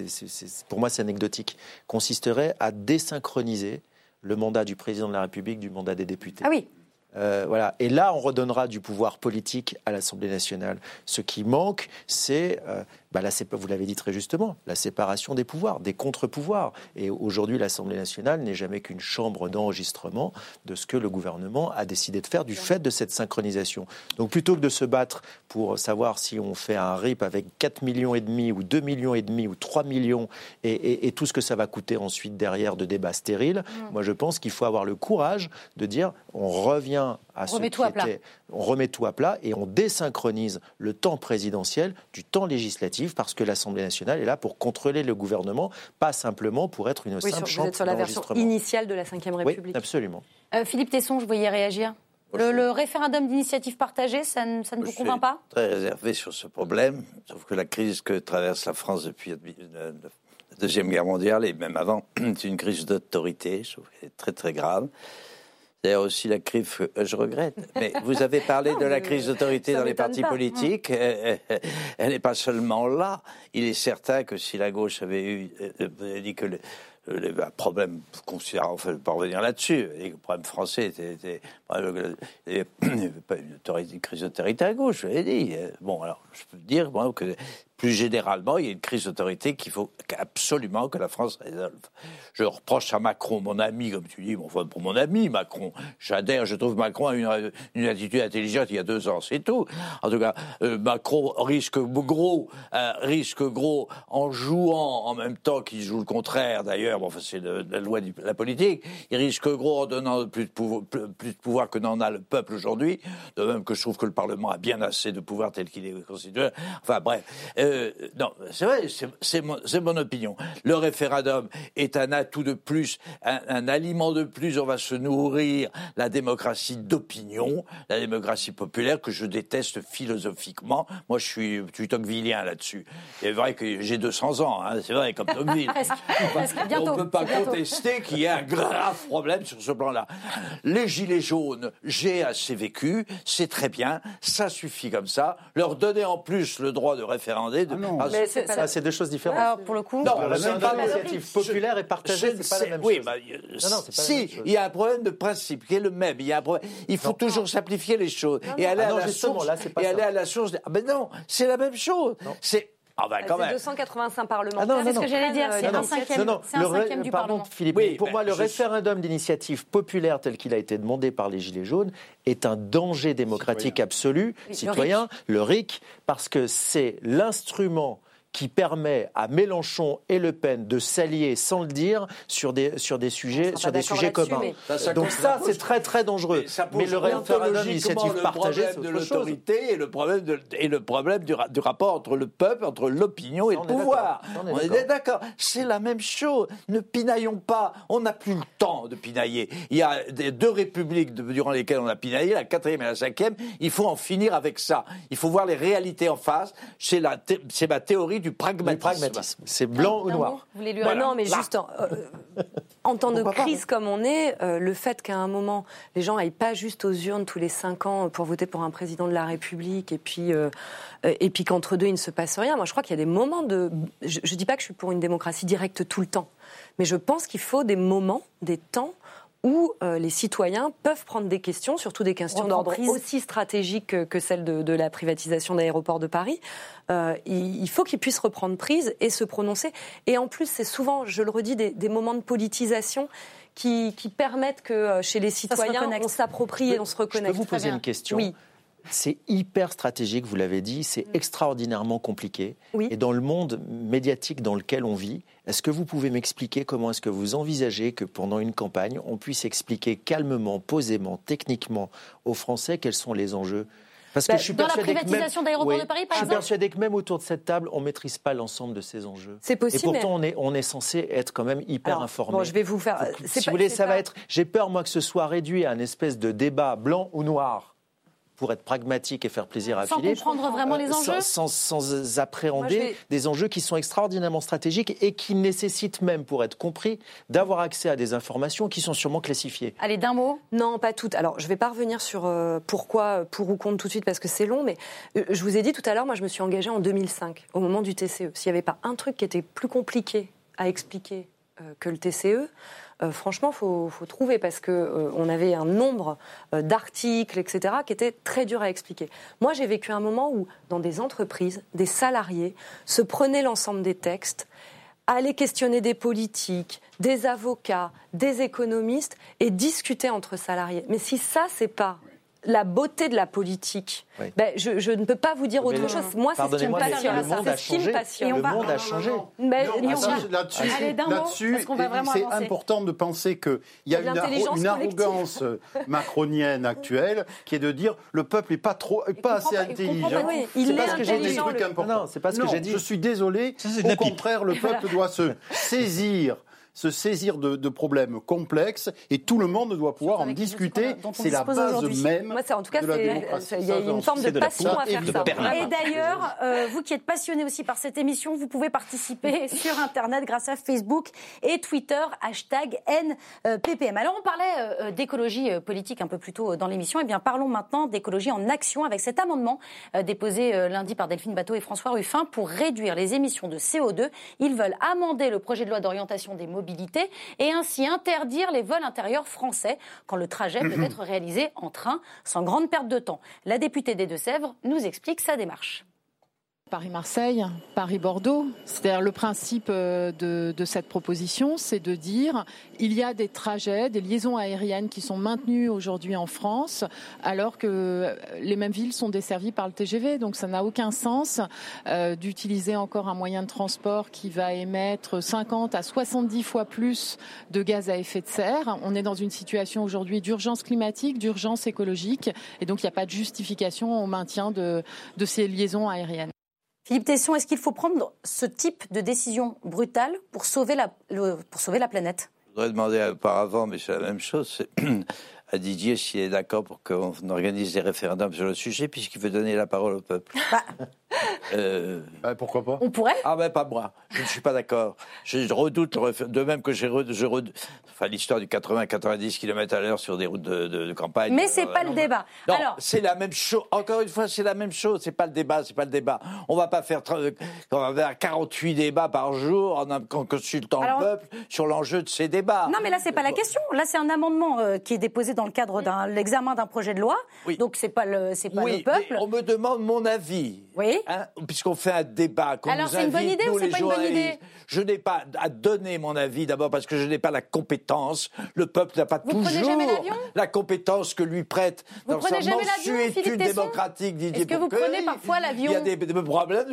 pour moi c'est anecdotique, consisterait à désynchroniser le mandat du président de la République du mandat des députés.
Ah oui.
Euh, voilà. Et là, on redonnera du pouvoir politique à l'Assemblée nationale. Ce qui manque, c'est euh, bah, vous l'avez dit très justement, la séparation des pouvoirs, des contre-pouvoirs. Et aujourd'hui, l'Assemblée nationale n'est jamais qu'une chambre d'enregistrement de ce que le gouvernement a décidé de faire du fait de cette synchronisation. Donc plutôt que de se battre pour savoir si on fait un RIP avec 4 millions et demi ou 2 millions et demi ou 3 millions et, tout ce que ça va coûter ensuite derrière de débats stériles, mmh. moi je pense qu'il faut avoir le courage de dire on revient à
ce qui était,
on remet tout à plat et on désynchronise le temps présidentiel du temps législatif parce que l'Assemblée nationale est là pour contrôler le gouvernement, pas simplement pour être une simple chambre Vous êtes
sur la version initiale de la Ve République.
Oui, absolument.
Euh, Philippe Tesson, je voyais réagir. Le, référendum d'initiative partagée, ça, ne, ça ne vous convainc pas?
Très réservé sur ce problème, sauf que la crise que traverse la France depuis la Deuxième Guerre mondiale et même avant, c'est une crise d'autorité, je trouve qu'elle est très très grave. D'ailleurs aussi la crise, euh, je regrette, mais vous avez parlé de la crise d'autorité dans les partis politiques. Elle n'est pas seulement là. Il est certain que si la gauche avait eu, euh, vous avez dit que le, un problème considérable, enfin, pas revenir là-dessus. Le problème français était, il n'y avait pas une, crise d'autorité à gauche, je l'ai dit. Bon, alors, je peux dire moi, que plus généralement, il y a une crise d'autorité qu'il faut absolument que la France résolve. Je reproche à Macron, mon ami, comme tu dis, bon, pour mon ami Macron, j'adhère, je trouve Macron a une, attitude intelligente il y a deux ans, c'est tout. En tout cas, euh, Macron risque gros, euh, risque gros en jouant en même temps qu'il joue le contraire, d'ailleurs, bon, enfin, c'est la loi de la politique, il risque gros en donnant plus de, pouvoir, plus de pouvoir que n'en a le peuple aujourd'hui, de même que je trouve que le Parlement a bien assez de pouvoir tel qu'il est constitué. Enfin bref. Euh, non, c'est vrai, c'est mon, mon, opinion. Le référendum est un atout de plus, un, aliment de plus. On va se nourrir la démocratie d'opinion, la démocratie populaire que je déteste philosophiquement. Moi, je suis, je tocquevillien là-dessus. C'est vrai que j'ai 200 ans, hein, c'est vrai, comme Tocqueville. on ne peut pas contester qu'il y ait un grave problème sur ce plan-là. Les gilets jaunes, j'ai assez vécu, c'est très bien, ça suffit comme ça. Leur donner en plus le droit de référender, de...
Ah mais c'est deux choses différentes.
Alors, pour le coup,
non, c'est pas l'initiative populaire et partagée, c'est pas la même
oui,
chose.
Bah, non, si, il y a un problème de principe qui est le même. Il, y a un problème. il faut toujours simplifier les choses et aller, à, la source, et aller à la source. Ah ben non, c'est la même chose. C'est Ah bah quand même.
285 parlementaires.
Ah non, non,
C'est ce que j'allais dire.
C'est un
un
cinquième.
Non,
un cinquième du
pardon,
Parlement.
Philippe,
Oui,
pour
ben,
moi, le référendum d'initiative populaire tel qu'il a été demandé par les Gilets jaunes est un danger démocratique absolu,
le
citoyen, le RIC, parce que c'est l'instrument qui permet à Mélenchon et Le Pen de s'allier sans le dire sur des, sur des sujets, sur des sujets communs.
mais-
Ça, ça
Donc ça, c'est très très dangereux.
Mais ça pose
Mais le référendum d'initiative partagée, c'est
de
autre chose.
l'autorité et le problème de, et le problème du, ra- du rapport entre le peuple, entre l'opinion et le pouvoir.
on est d'accord.
C'est la même chose. Ne pinaillons pas. On n'a plus le temps de pinailler. Il y a des- deux républiques de- durant lesquelles on a pinaillé, la quatrième et la cinquième. Il faut en finir avec ça. Il faut voir les réalités en face. C'est la, thé- c'est ma théorie du pragmatisme.
Le pragmatisme. C'est blanc ou noir?
Vous voulez lui
Voilà.
non, mais
Là.
juste en, euh, en temps de
pas,
crise comme on est, euh, le fait qu'à un moment, les gens aillent pas juste aux urnes tous les cinq ans pour voter pour un président de la République et puis, euh, euh, et puis qu'entre deux, il ne se passe rien. Moi, je crois qu'il y a des moments de... Je ne dis pas que je suis pour une démocratie directe tout le temps, mais je pense qu'il faut des moments, des temps où euh, les citoyens peuvent prendre des questions, surtout des questions d'ordre aussi stratégique que, que celle de, de la privatisation d'aéroports de Paris. Euh, il, il faut qu'ils puissent reprendre prise et se prononcer. Et en plus, c'est souvent, je le redis, des, des moments de politisation qui, qui permettent que euh, chez les citoyens,
reconnecte.
on s'approprie et on se
Je peux
reconnecte.
vous poser une question
Oui.
C'est hyper stratégique, vous l'avez dit, c'est extraordinairement compliqué.
Oui.
Et dans le monde médiatique dans lequel on vit, est-ce que vous pouvez m'expliquer comment est-ce que vous envisagez que pendant une campagne, on puisse expliquer calmement, posément, techniquement aux Français quels sont les enjeux? Parce que
Bah,
je suis
dans la
persuadé que
privatisation
même-
d'aéroports
Oui,
de Paris, par
je suis
exemple
persuadé que même autour de cette table, on ne maîtrise pas l'ensemble de ces enjeux.
C'est
Et
possible.
pourtant,
mais-
on est, on est censé être quand même hyper
Alors,
informé.
Bon, je vais vous faire.
Si
pas-
vous voulez, ça va être. J'ai peur, moi, que ce soit réduit à un espèce de débat blanc ou noir pour être pragmatique et faire plaisir à
Sans
Philippe.
comprendre vraiment les
Euh,
enjeux
sans, sans- sans appréhender
Moi, je vais-
des enjeux qui sont extraordinairement stratégiques et qui nécessitent même, pour être compris, d'avoir accès à des informations qui sont sûrement classifiées.
Allez, d'un mot.
Non, pas toutes. Alors, je ne vais pas revenir sur euh, pourquoi, euh, pour ou contre tout de suite, parce que c'est long, mais euh, je vous ai dit tout à l'heure, moi, je me suis engagée en 2005, au moment du TCE. S'il n'y avait pas un truc qui était plus compliqué à expliquer euh, que le TCE, euh, franchement, faut, faut trouver, parce qu'on on avait un nombre euh, d'articles, etc., qui étaient très durs à expliquer. Moi, j'ai vécu un moment où, dans des entreprises, des salariés se prenaient l'ensemble des textes, aller questionner des politiques, des avocats, des économistes et discuter entre salariés. Mais si ça, c'est pas la beauté de la politique,
Oui.
ben, je, je ne peux pas vous dire
Mais
autre chose. Moi, c'est ce qui me passionne.
le monde
C'est
a
ce qui me
changé.
passionne.
Le monde a changé.
Là-dessus, c'est important de penser qu'il y a une, arrogance macronienne actuelle qui est de dire le peuple n'est pas trop, pas assez
pas-
intelligent.
pas,
oui, il
c'est
est
pas ce que j'ai dit.
Non, c'est pas ce que j'ai dit.
Je suis désolé. Au contraire, le peuple doit se saisir se saisir de, de problèmes complexes et tout le monde doit pouvoir en discuter. C'est la base même
Moi, c'est- en tout cas, il y a une forme de passion à faire ça.
Et d'ailleurs, euh, vous qui êtes passionné aussi par cette émission, vous pouvez participer sur Internet grâce à Facebook et Twitter, hashtag NPPM. Alors on parlait euh, d'écologie euh, politique un peu plus tôt dans l'émission, et bien parlons maintenant d'écologie en action avec cet amendement euh, déposé euh, lundi par Delphine Bateau et François Ruffin pour réduire les émissions de CO2. Ils veulent amender le projet de loi d'orientation des mobilités et ainsi interdire les vols intérieurs français quand le trajet peut être réalisé en train sans grande perte de temps. La députée des Deux-Sèvres nous explique sa démarche.
Paris-Marseille, Paris-Bordeaux. C'est-à-dire le principe euh, de, de cette proposition, c'est de dire il y a des trajets, des liaisons aériennes qui sont maintenues aujourd'hui en France, alors que les mêmes villes sont desservies par le TGV. Donc ça n'a aucun sens euh, d'utiliser encore un moyen de transport qui va émettre 50 à 70 fois plus de gaz à effet de serre. On est dans une situation aujourd'hui d'urgence climatique, d'urgence écologique, et donc il n'y a pas de justification au maintien de, de ces liaisons aériennes.
Philippe Tesson, est-ce qu'il faut prendre ce type de décision brutale pour sauver la, le- pour sauver la planète?
Je voudrais demander auparavant, mais c'est la même chose, à Didier s'il est d'accord pour qu'on organise des référendums sur le sujet, puisqu'il veut donner la parole au peuple. Euh,
Bah, pourquoi pas?
On pourrait
Ah ben pas moi, je ne suis pas d'accord. Je redoute, le de même que j'ai re- je redoute, enfin l'histoire du 80-90 km à l'heure sur des routes de, de- de campagne.
Mais c'est
Euh,
pas le
non,
débat.
Non,
Alors,
c'est la même chose. Encore une fois, c'est la même chose. C'est pas le débat, c'est pas le débat. On va pas faire, on va faire 48 débats par jour en, en consultant
Alors-
le peuple sur l'enjeu de ces débats.
non, mais là, c'est pas la question. Là, c'est un amendement euh, qui est déposé dans le cadre d'un l'examen d'un projet de loi.
Oui.
Donc, c'est pas le, c'est pas
oui,
le peuple.
mais on me demande mon avis.
Oui.
Hein, puisqu'on fait un débat, qu'on
Alors,
nous
c'est une bonne
invite,
idée
nous,
ou c'est
les
pas une bonne
journalistes,
idée
Je n'ai pas à donner mon avis, d'abord parce que je n'ai pas la compétence. Le peuple n'a pas
Vous
toujours
prenez jamais l'avion?
la compétence que lui prête
Vous
dans
prenez
sa
jamais l'avion,
mansuétude
Philippe Tesson?
démocratique Didier
Est-ce que vous
Bourquet.
prenez parfois l'avion
Il y a des, des problèmes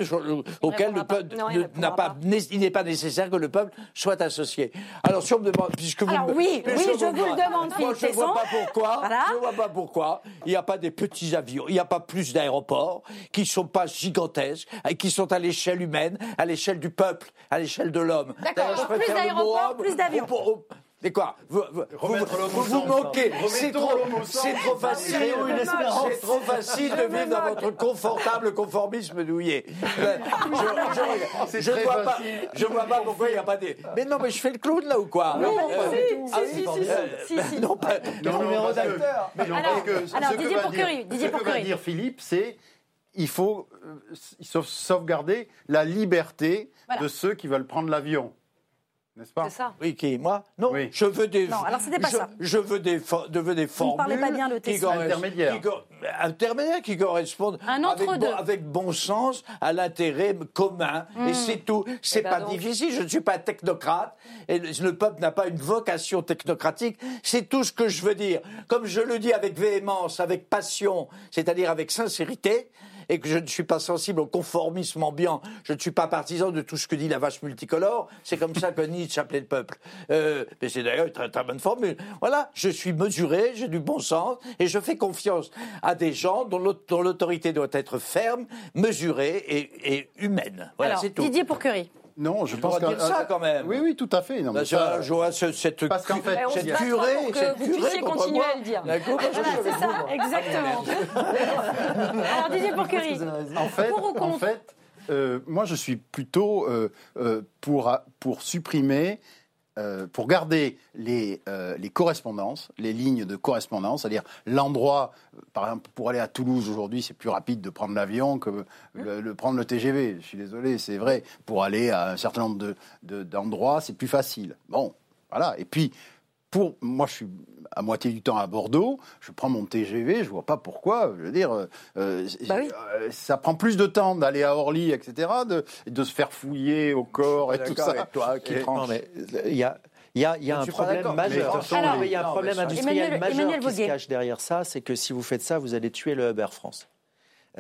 auxquels le
répondra pas.
peuple
Non, il
ne-
répondra
n'a pas, né- il n'est pas nécessaire que le peuple soit associé. Alors si on me demande, puisque vous
Alors
me-
oui,
puisque
oui, je vous le demande,
moi, je ne vois pas pourquoi.
Voilà.
Je vois pas pourquoi il n'y a pas des petits avions, il n'y a pas plus d'aéroports qui ne sont pas gigantesques et qui sont à l'échelle humaine, à l'échelle du peuple, à l'échelle de l'homme.
D'accord,
je
plus
le
d'aéroports, plus d'avions.
Et quoi Vous vous, vous, vous moquez C'est trop, trop facile. C'est trop facile de vivre dans votre confortable conformisme douillet. Je, je, je
très
vois pas, je vois pas pourquoi il n'y a pas des. Mais non, mais je fais le clown là ou quoi?
Non,
Euh,
si,
ah
si, si,
euh. Non, pas.
Non,
numéro d'acteur.
Alors- Didier
va
Pourquerie, Didier
ce que va
Pourquerie.
dire Philippe, c'est il faut euh, sauvegarder la liberté
Voilà.
de ceux qui veulent prendre l'avion. N'est-ce pas?
C'est ça.
Oui, qui Moi? Non,
Oui.
je veux des.
Non, alors c'était pas
je,
ça.
Je veux des, fo- je veux des
Vous ne parlez
formules
pas bien le
corres-
Intermédiaire.
qui intermédiaires qui correspondent
Un
avec, bon, avec bon sens à l'intérêt commun.
Hmm.
Et c'est tout. C'est
Eh ben
pas
donc.
difficile. Je ne suis pas technocrate. Et le, le peuple n'a pas une vocation technocratique. C'est tout ce que je veux dire. Comme je le dis avec véhémence, avec passion, c'est-à-dire avec sincérité. Et que je ne suis pas sensible au conformisme ambiant, je ne suis pas partisan de tout ce que dit la vache multicolore. C'est comme ça que Nietzsche appelait le peuple. Euh, mais c'est d'ailleurs une très, très bonne formule. Voilà, je suis mesuré, j'ai du bon sens et je fais confiance à des gens dont l'aut- dont l'autorité doit être ferme, mesurée et, et humaine. Voilà, c'est tout.
Didier Pourquerie.
Non, je
Je
pense que
ça quand même.
Oui, oui, tout à fait. Non, mais
Bah,
ça-
ça, je vois ce- cette,
Parce qu'en fait,
cette curée,
pour que
cette
vous
curée
puissiez
contre
continuer
moi.
à le dire.
Suis
c'est ça, exactement. Alors, Didier Pourquerie.
En fait,
Pour ou
en fait euh, moi, je suis plutôt euh, euh, pour, pour supprimer, euh, pour garder les, euh, les correspondances, les lignes de correspondance, c'est-à-dire l'endroit, euh, par exemple, pour aller à Toulouse aujourd'hui, c'est plus rapide de prendre l'avion que le, le- prendre le TGV. Je suis désolé, c'est vrai. Pour aller à un certain nombre de- de- d'endroits, c'est plus facile. Bon, voilà. Et puis, pour moi, je suis à moitié du temps à Bordeaux. Je prends mon TGV. Je vois pas pourquoi. Je veux dire, euh, euh,
Bah oui.
euh, ça prend plus de temps d'aller à Orly, etc., de, de se faire fouiller au corps et tout ça.
avec toi, qui
Et-
tranche.
Non, mais il y a, il y a, il y a
Je
un problème majeur. Alors, il y a un
non,
problème industriel
Emmanuel-
majeur
Emmanuel
qui se cache derrière ça, c'est que si vous faites ça, vous allez tuer le hub Air France.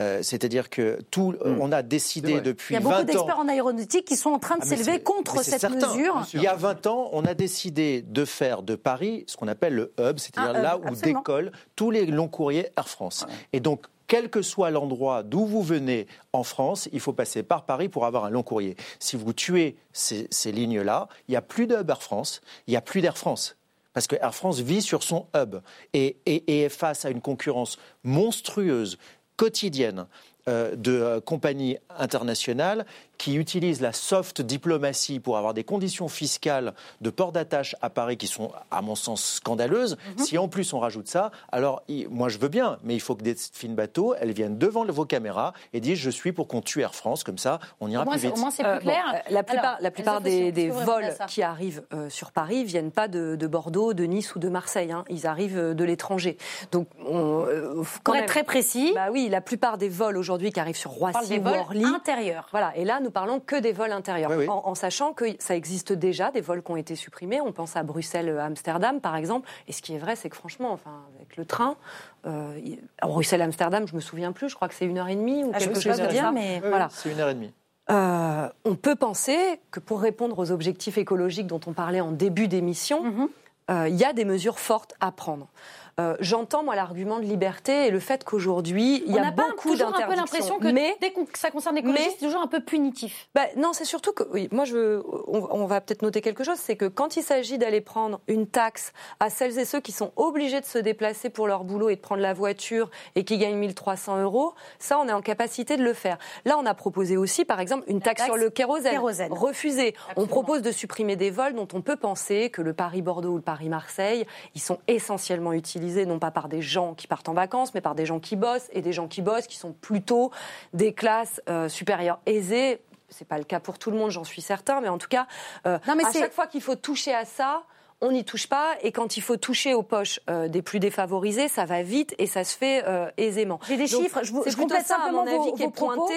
Euh, C'est-à-dire que tout, on a décidé
vrai.
Il
depuis
y a beaucoup
20 ans.
d'experts en aéronautique qui sont en train de
Ah,
s'élever contre cette
certain.
mesure.
Il y a 20 ans, on a décidé de faire de Paris ce qu'on appelle le hub, c'est-à-dire
hub,
là où
absolument.
décollent tous les longs courriers Air France. Et donc, quel que soit l'endroit d'où vous venez en France, il faut passer par Paris pour avoir un long courrier. Si vous tuez ces, ces lignes-là, il n'y a plus de hub Air France, il n'y a plus d'Air France. Parce que Air France vit sur son hub et, et- et est face à une concurrence monstrueuse, quotidienne, euh, de euh, compagnies internationales qui utilisent la soft diplomatie pour avoir des conditions fiscales de port d'attache à Paris qui sont, à mon sens, scandaleuses.
Mhm.
Si en plus on rajoute ça, alors moi je veux bien, mais il faut que des fines bateaux, elles viennent devant vos caméras et disent je suis pour qu'on tue Air France, comme ça on ira
Au moins,
plus
c'est-
vite.
au moins, c'est plus
Euh, bon,
clair.
la plupart,
Alors,
la plupart des, des vols qui arrivent euh, sur Paris viennent pas de, de Bordeaux, de Nice ou de Marseille. hein. Ils arrivent euh, de l'étranger. Donc, on, euh, quand
Pour
même-
être très précis,
Bah oui, la plupart des vols aujourd'hui qui arrivent sur
on parle
Roissy
des
ou
vols
Orly.
intérieurs.
Voilà, et là, nous parlons que des vols intérieurs,
Oui, oui.
En, en sachant que ça existe déjà, des vols qui ont été supprimés. On pense à Bruxelles, à Amsterdam, par exemple. Et ce qui est vrai, c'est que franchement, enfin, avec le train, euh, Bruxelles, Amsterdam, je me souviens plus. Je crois que c'est une heure et demie ou
Ah, je
quelque
me
chose
bien,
ça.
mais-
Oui,
voilà.
C'est une heure et demie.
Euh, on peut penser que pour répondre aux objectifs écologiques dont on parlait en début d'émission,
Mhm.
euh, il y a des mesures fortes à prendre. Euh, J'entends moi l'argument de liberté et le fait qu'aujourd'hui il y
on
a
pas
beaucoup
toujours un peu
d'interdictions.
l'impression que
mais
dès que ça concerne l'écologie, c'est toujours un peu punitif.
bah, non, c'est surtout que, oui, moi, je, on, on va peut-être noter quelque chose, c'est que quand il s'agit d'aller prendre une taxe à celles et ceux qui sont obligés de se déplacer pour leur boulot et de prendre la voiture et qui gagnent 1300 euros, ça, on est en capacité de le faire. Là, on a proposé aussi, par exemple, une taxe,
taxe
sur le kérosène.
kérosène.
Refusée. On
Absolument.
propose de supprimer des vols dont on peut penser que le Paris-Bordeaux ou le Paris-Marseille, ils sont essentiellement utilisés non pas par des gens qui partent en vacances, mais par des gens qui bossent et des gens qui bossent qui sont plutôt des classes euh, supérieures aisées. C'est pas le cas pour tout le monde, j'en suis certain, mais en tout cas, euh,
Non, mais
à
c'est-
chaque fois qu'il faut toucher à ça, on n'y touche pas. Et quand il faut toucher aux poches euh, des plus défavorisés, ça va vite et ça se fait euh, aisément.
J'ai des
Donc,
chiffres, je vous-
c'est
je complète
ça, à
simplement
mon avis,
vos-
qui est
propos.
pointé.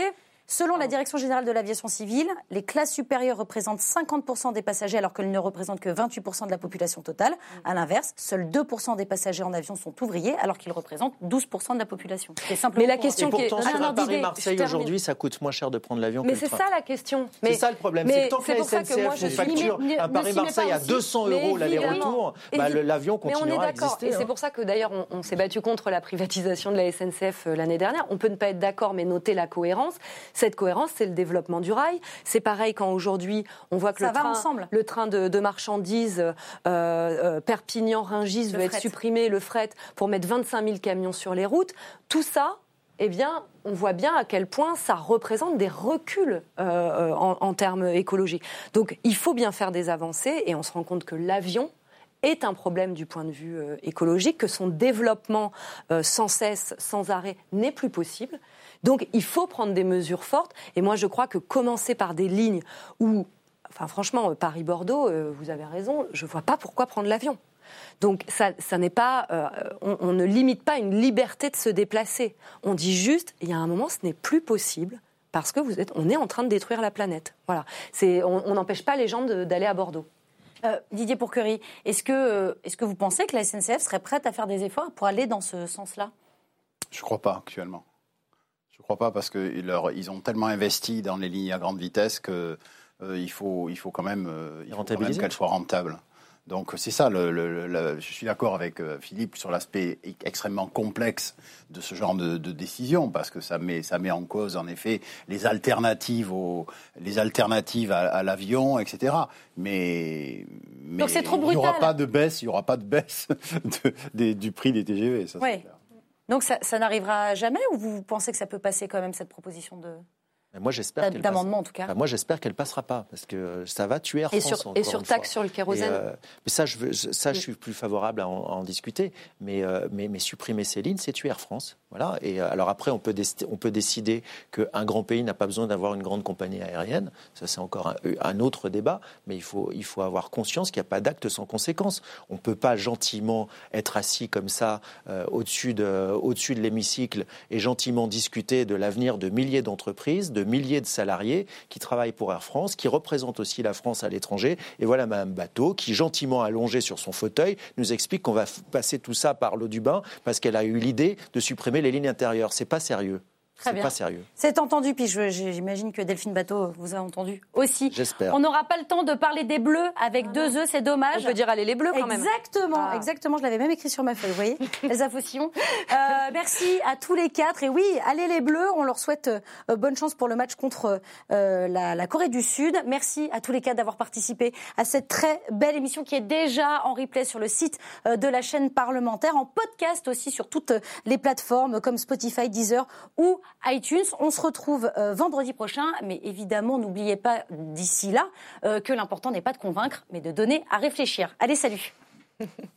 Selon la Direction générale de l'aviation civile, les classes supérieures représentent 50% des passagers alors qu'elles ne représentent que 28% de la population totale. À l'inverse, seuls 2% des passagers en avion sont ouvriers alors qu'ils représentent 12% de la population.
Mais la question qui est
pourtant, sur Paris-Marseille aujourd'hui, ça coûte moins cher de prendre l'avion que
Mais c'est ça la question.
C'est ça le problème, c'est que tant que la
pour ça que moi,
SNCF
je
nous
suis-
facture un Paris-Marseille à
pas
200
aussi.
euros l'aller-retour, bah, l'avion
Mais on est
continuera à
d'accord.
exister.
Et c'est
hein.
pour ça que d'ailleurs, on, on s'est battu contre la privatisation de la SNCF euh, l'année dernière. On peut ne pas être d'accord, mais noter la cohérence. Cette cohérence, c'est le développement du rail. C'est pareil quand aujourd'hui, on voit que
Ça
le train,
ensemble.
le train de, de marchandises euh, euh, Perpignan-Rungis
Le
veut être supprimé, le fret, pour mettre 25 000 camions sur les routes. Tout ça, eh bien, on voit bien à quel point ça représente des reculs euh, en, en termes écologiques. Donc, il faut bien faire des avancées et on se rend compte que l'avion est un problème du point de vue euh, écologique, que son développement euh, sans cesse, sans arrêt, n'est plus possible. Donc, il faut prendre des mesures fortes. Et moi, je crois que commencer par des lignes où, enfin, franchement, euh, Paris-Bordeaux, vous avez raison, je ne vois pas pourquoi prendre l'avion. Donc ça, ça n'est pas, on, ne limite pas une liberté de se déplacer. On dit juste, il y a un moment, ce n'est plus possible parce que vous êtes, on est en train de détruire la planète. Voilà. On n'empêche pas les gens d'aller à Bordeaux.
Euh, Didier Pourquerie, est-ce que, euh, est-ce que vous pensez que la SNCF serait prête à faire des efforts pour aller dans ce sens-là?
Je ne crois pas actuellement. Je ne crois pas parce qu'ils ils ont tellement investi dans les lignes à grande vitesse que euh, il faut, il faut quand même, euh, il faut quand même
Rentabiliser.
qu'elles soient rentables. Donc c'est ça, le, le- le- je suis d'accord avec euh, Philippe sur l'aspect e- extrêmement complexe de ce genre de, de décision, parce que ça met, ça met en cause en effet les alternatives, au, les alternatives à, à l'avion, etc. Mais, mais
Donc c'est trop
il n'y aura pas de baisse, il y aura pas de baisse de- du prix des TGV. Ça,
Oui. Donc ça, ça n'arrivera jamais ou vous pensez que ça peut passer quand même cette proposition de
Moi, j'espère qu'elle
d'amendement
passe-
en tout cas
Enfin, moi, j'espère qu'elle passera pas parce que ça va tuer Air
Et
France.
sur, et sur taxe sur le kérosène.
Euh, mais ça, je, veux, ça, je suis plus favorable à en, à en discuter. Mais, euh, mais, mais supprimer ces lignes, c'est tuer Air France. Voilà. Et euh, alors après, on peut, décider, on peut décider qu'un grand pays n'a pas besoin d'avoir une grande compagnie aérienne. Ça, c'est encore un, un autre débat. Mais il faut, il faut avoir conscience qu'il n'y a pas d'acte sans conséquence. On ne peut pas gentiment être assis comme ça euh, au-dessus de, au-dessus de l'hémicycle et gentiment discuter de l'avenir de milliers d'entreprises, de milliers de salariés qui travaillent pour Air France, qui représentent aussi la France à l'étranger. Et voilà Mme Bateau qui, gentiment allongée sur son fauteuil, nous explique qu'on va passer tout ça par l'eau du bain parce qu'elle a eu l'idée de supprimer les lignes intérieures. C'est pas sérieux.
Très
C'est
bien.
pas sérieux.
C'est entendu, puis j'imagine que Delphine Bateau vous a entendu aussi.
J'espère.
On n'aura pas le temps de parler des bleus avec deux œufs, c'est dommage.
On peut dire allez les bleus quand même.
Exactement,
Ah.
exactement. Je l'avais même écrit sur ma feuille, vous voyez, Elsa Faucillon. Euh, merci à tous les quatre. Et oui, allez les bleus, on leur souhaite euh, bonne chance pour le match contre euh, la, la Corée du Sud. Merci à tous les quatre d'avoir participé à cette très belle émission qui est déjà en replay sur le site euh, de la chaîne parlementaire, en podcast aussi sur toutes les plateformes comme Spotify, Deezer ou iTunes. On se retrouve euh, vendredi prochain, mais évidemment, n'oubliez pas d'ici là euh, que l'important n'est pas de convaincre, mais de donner à réfléchir. Allez, salut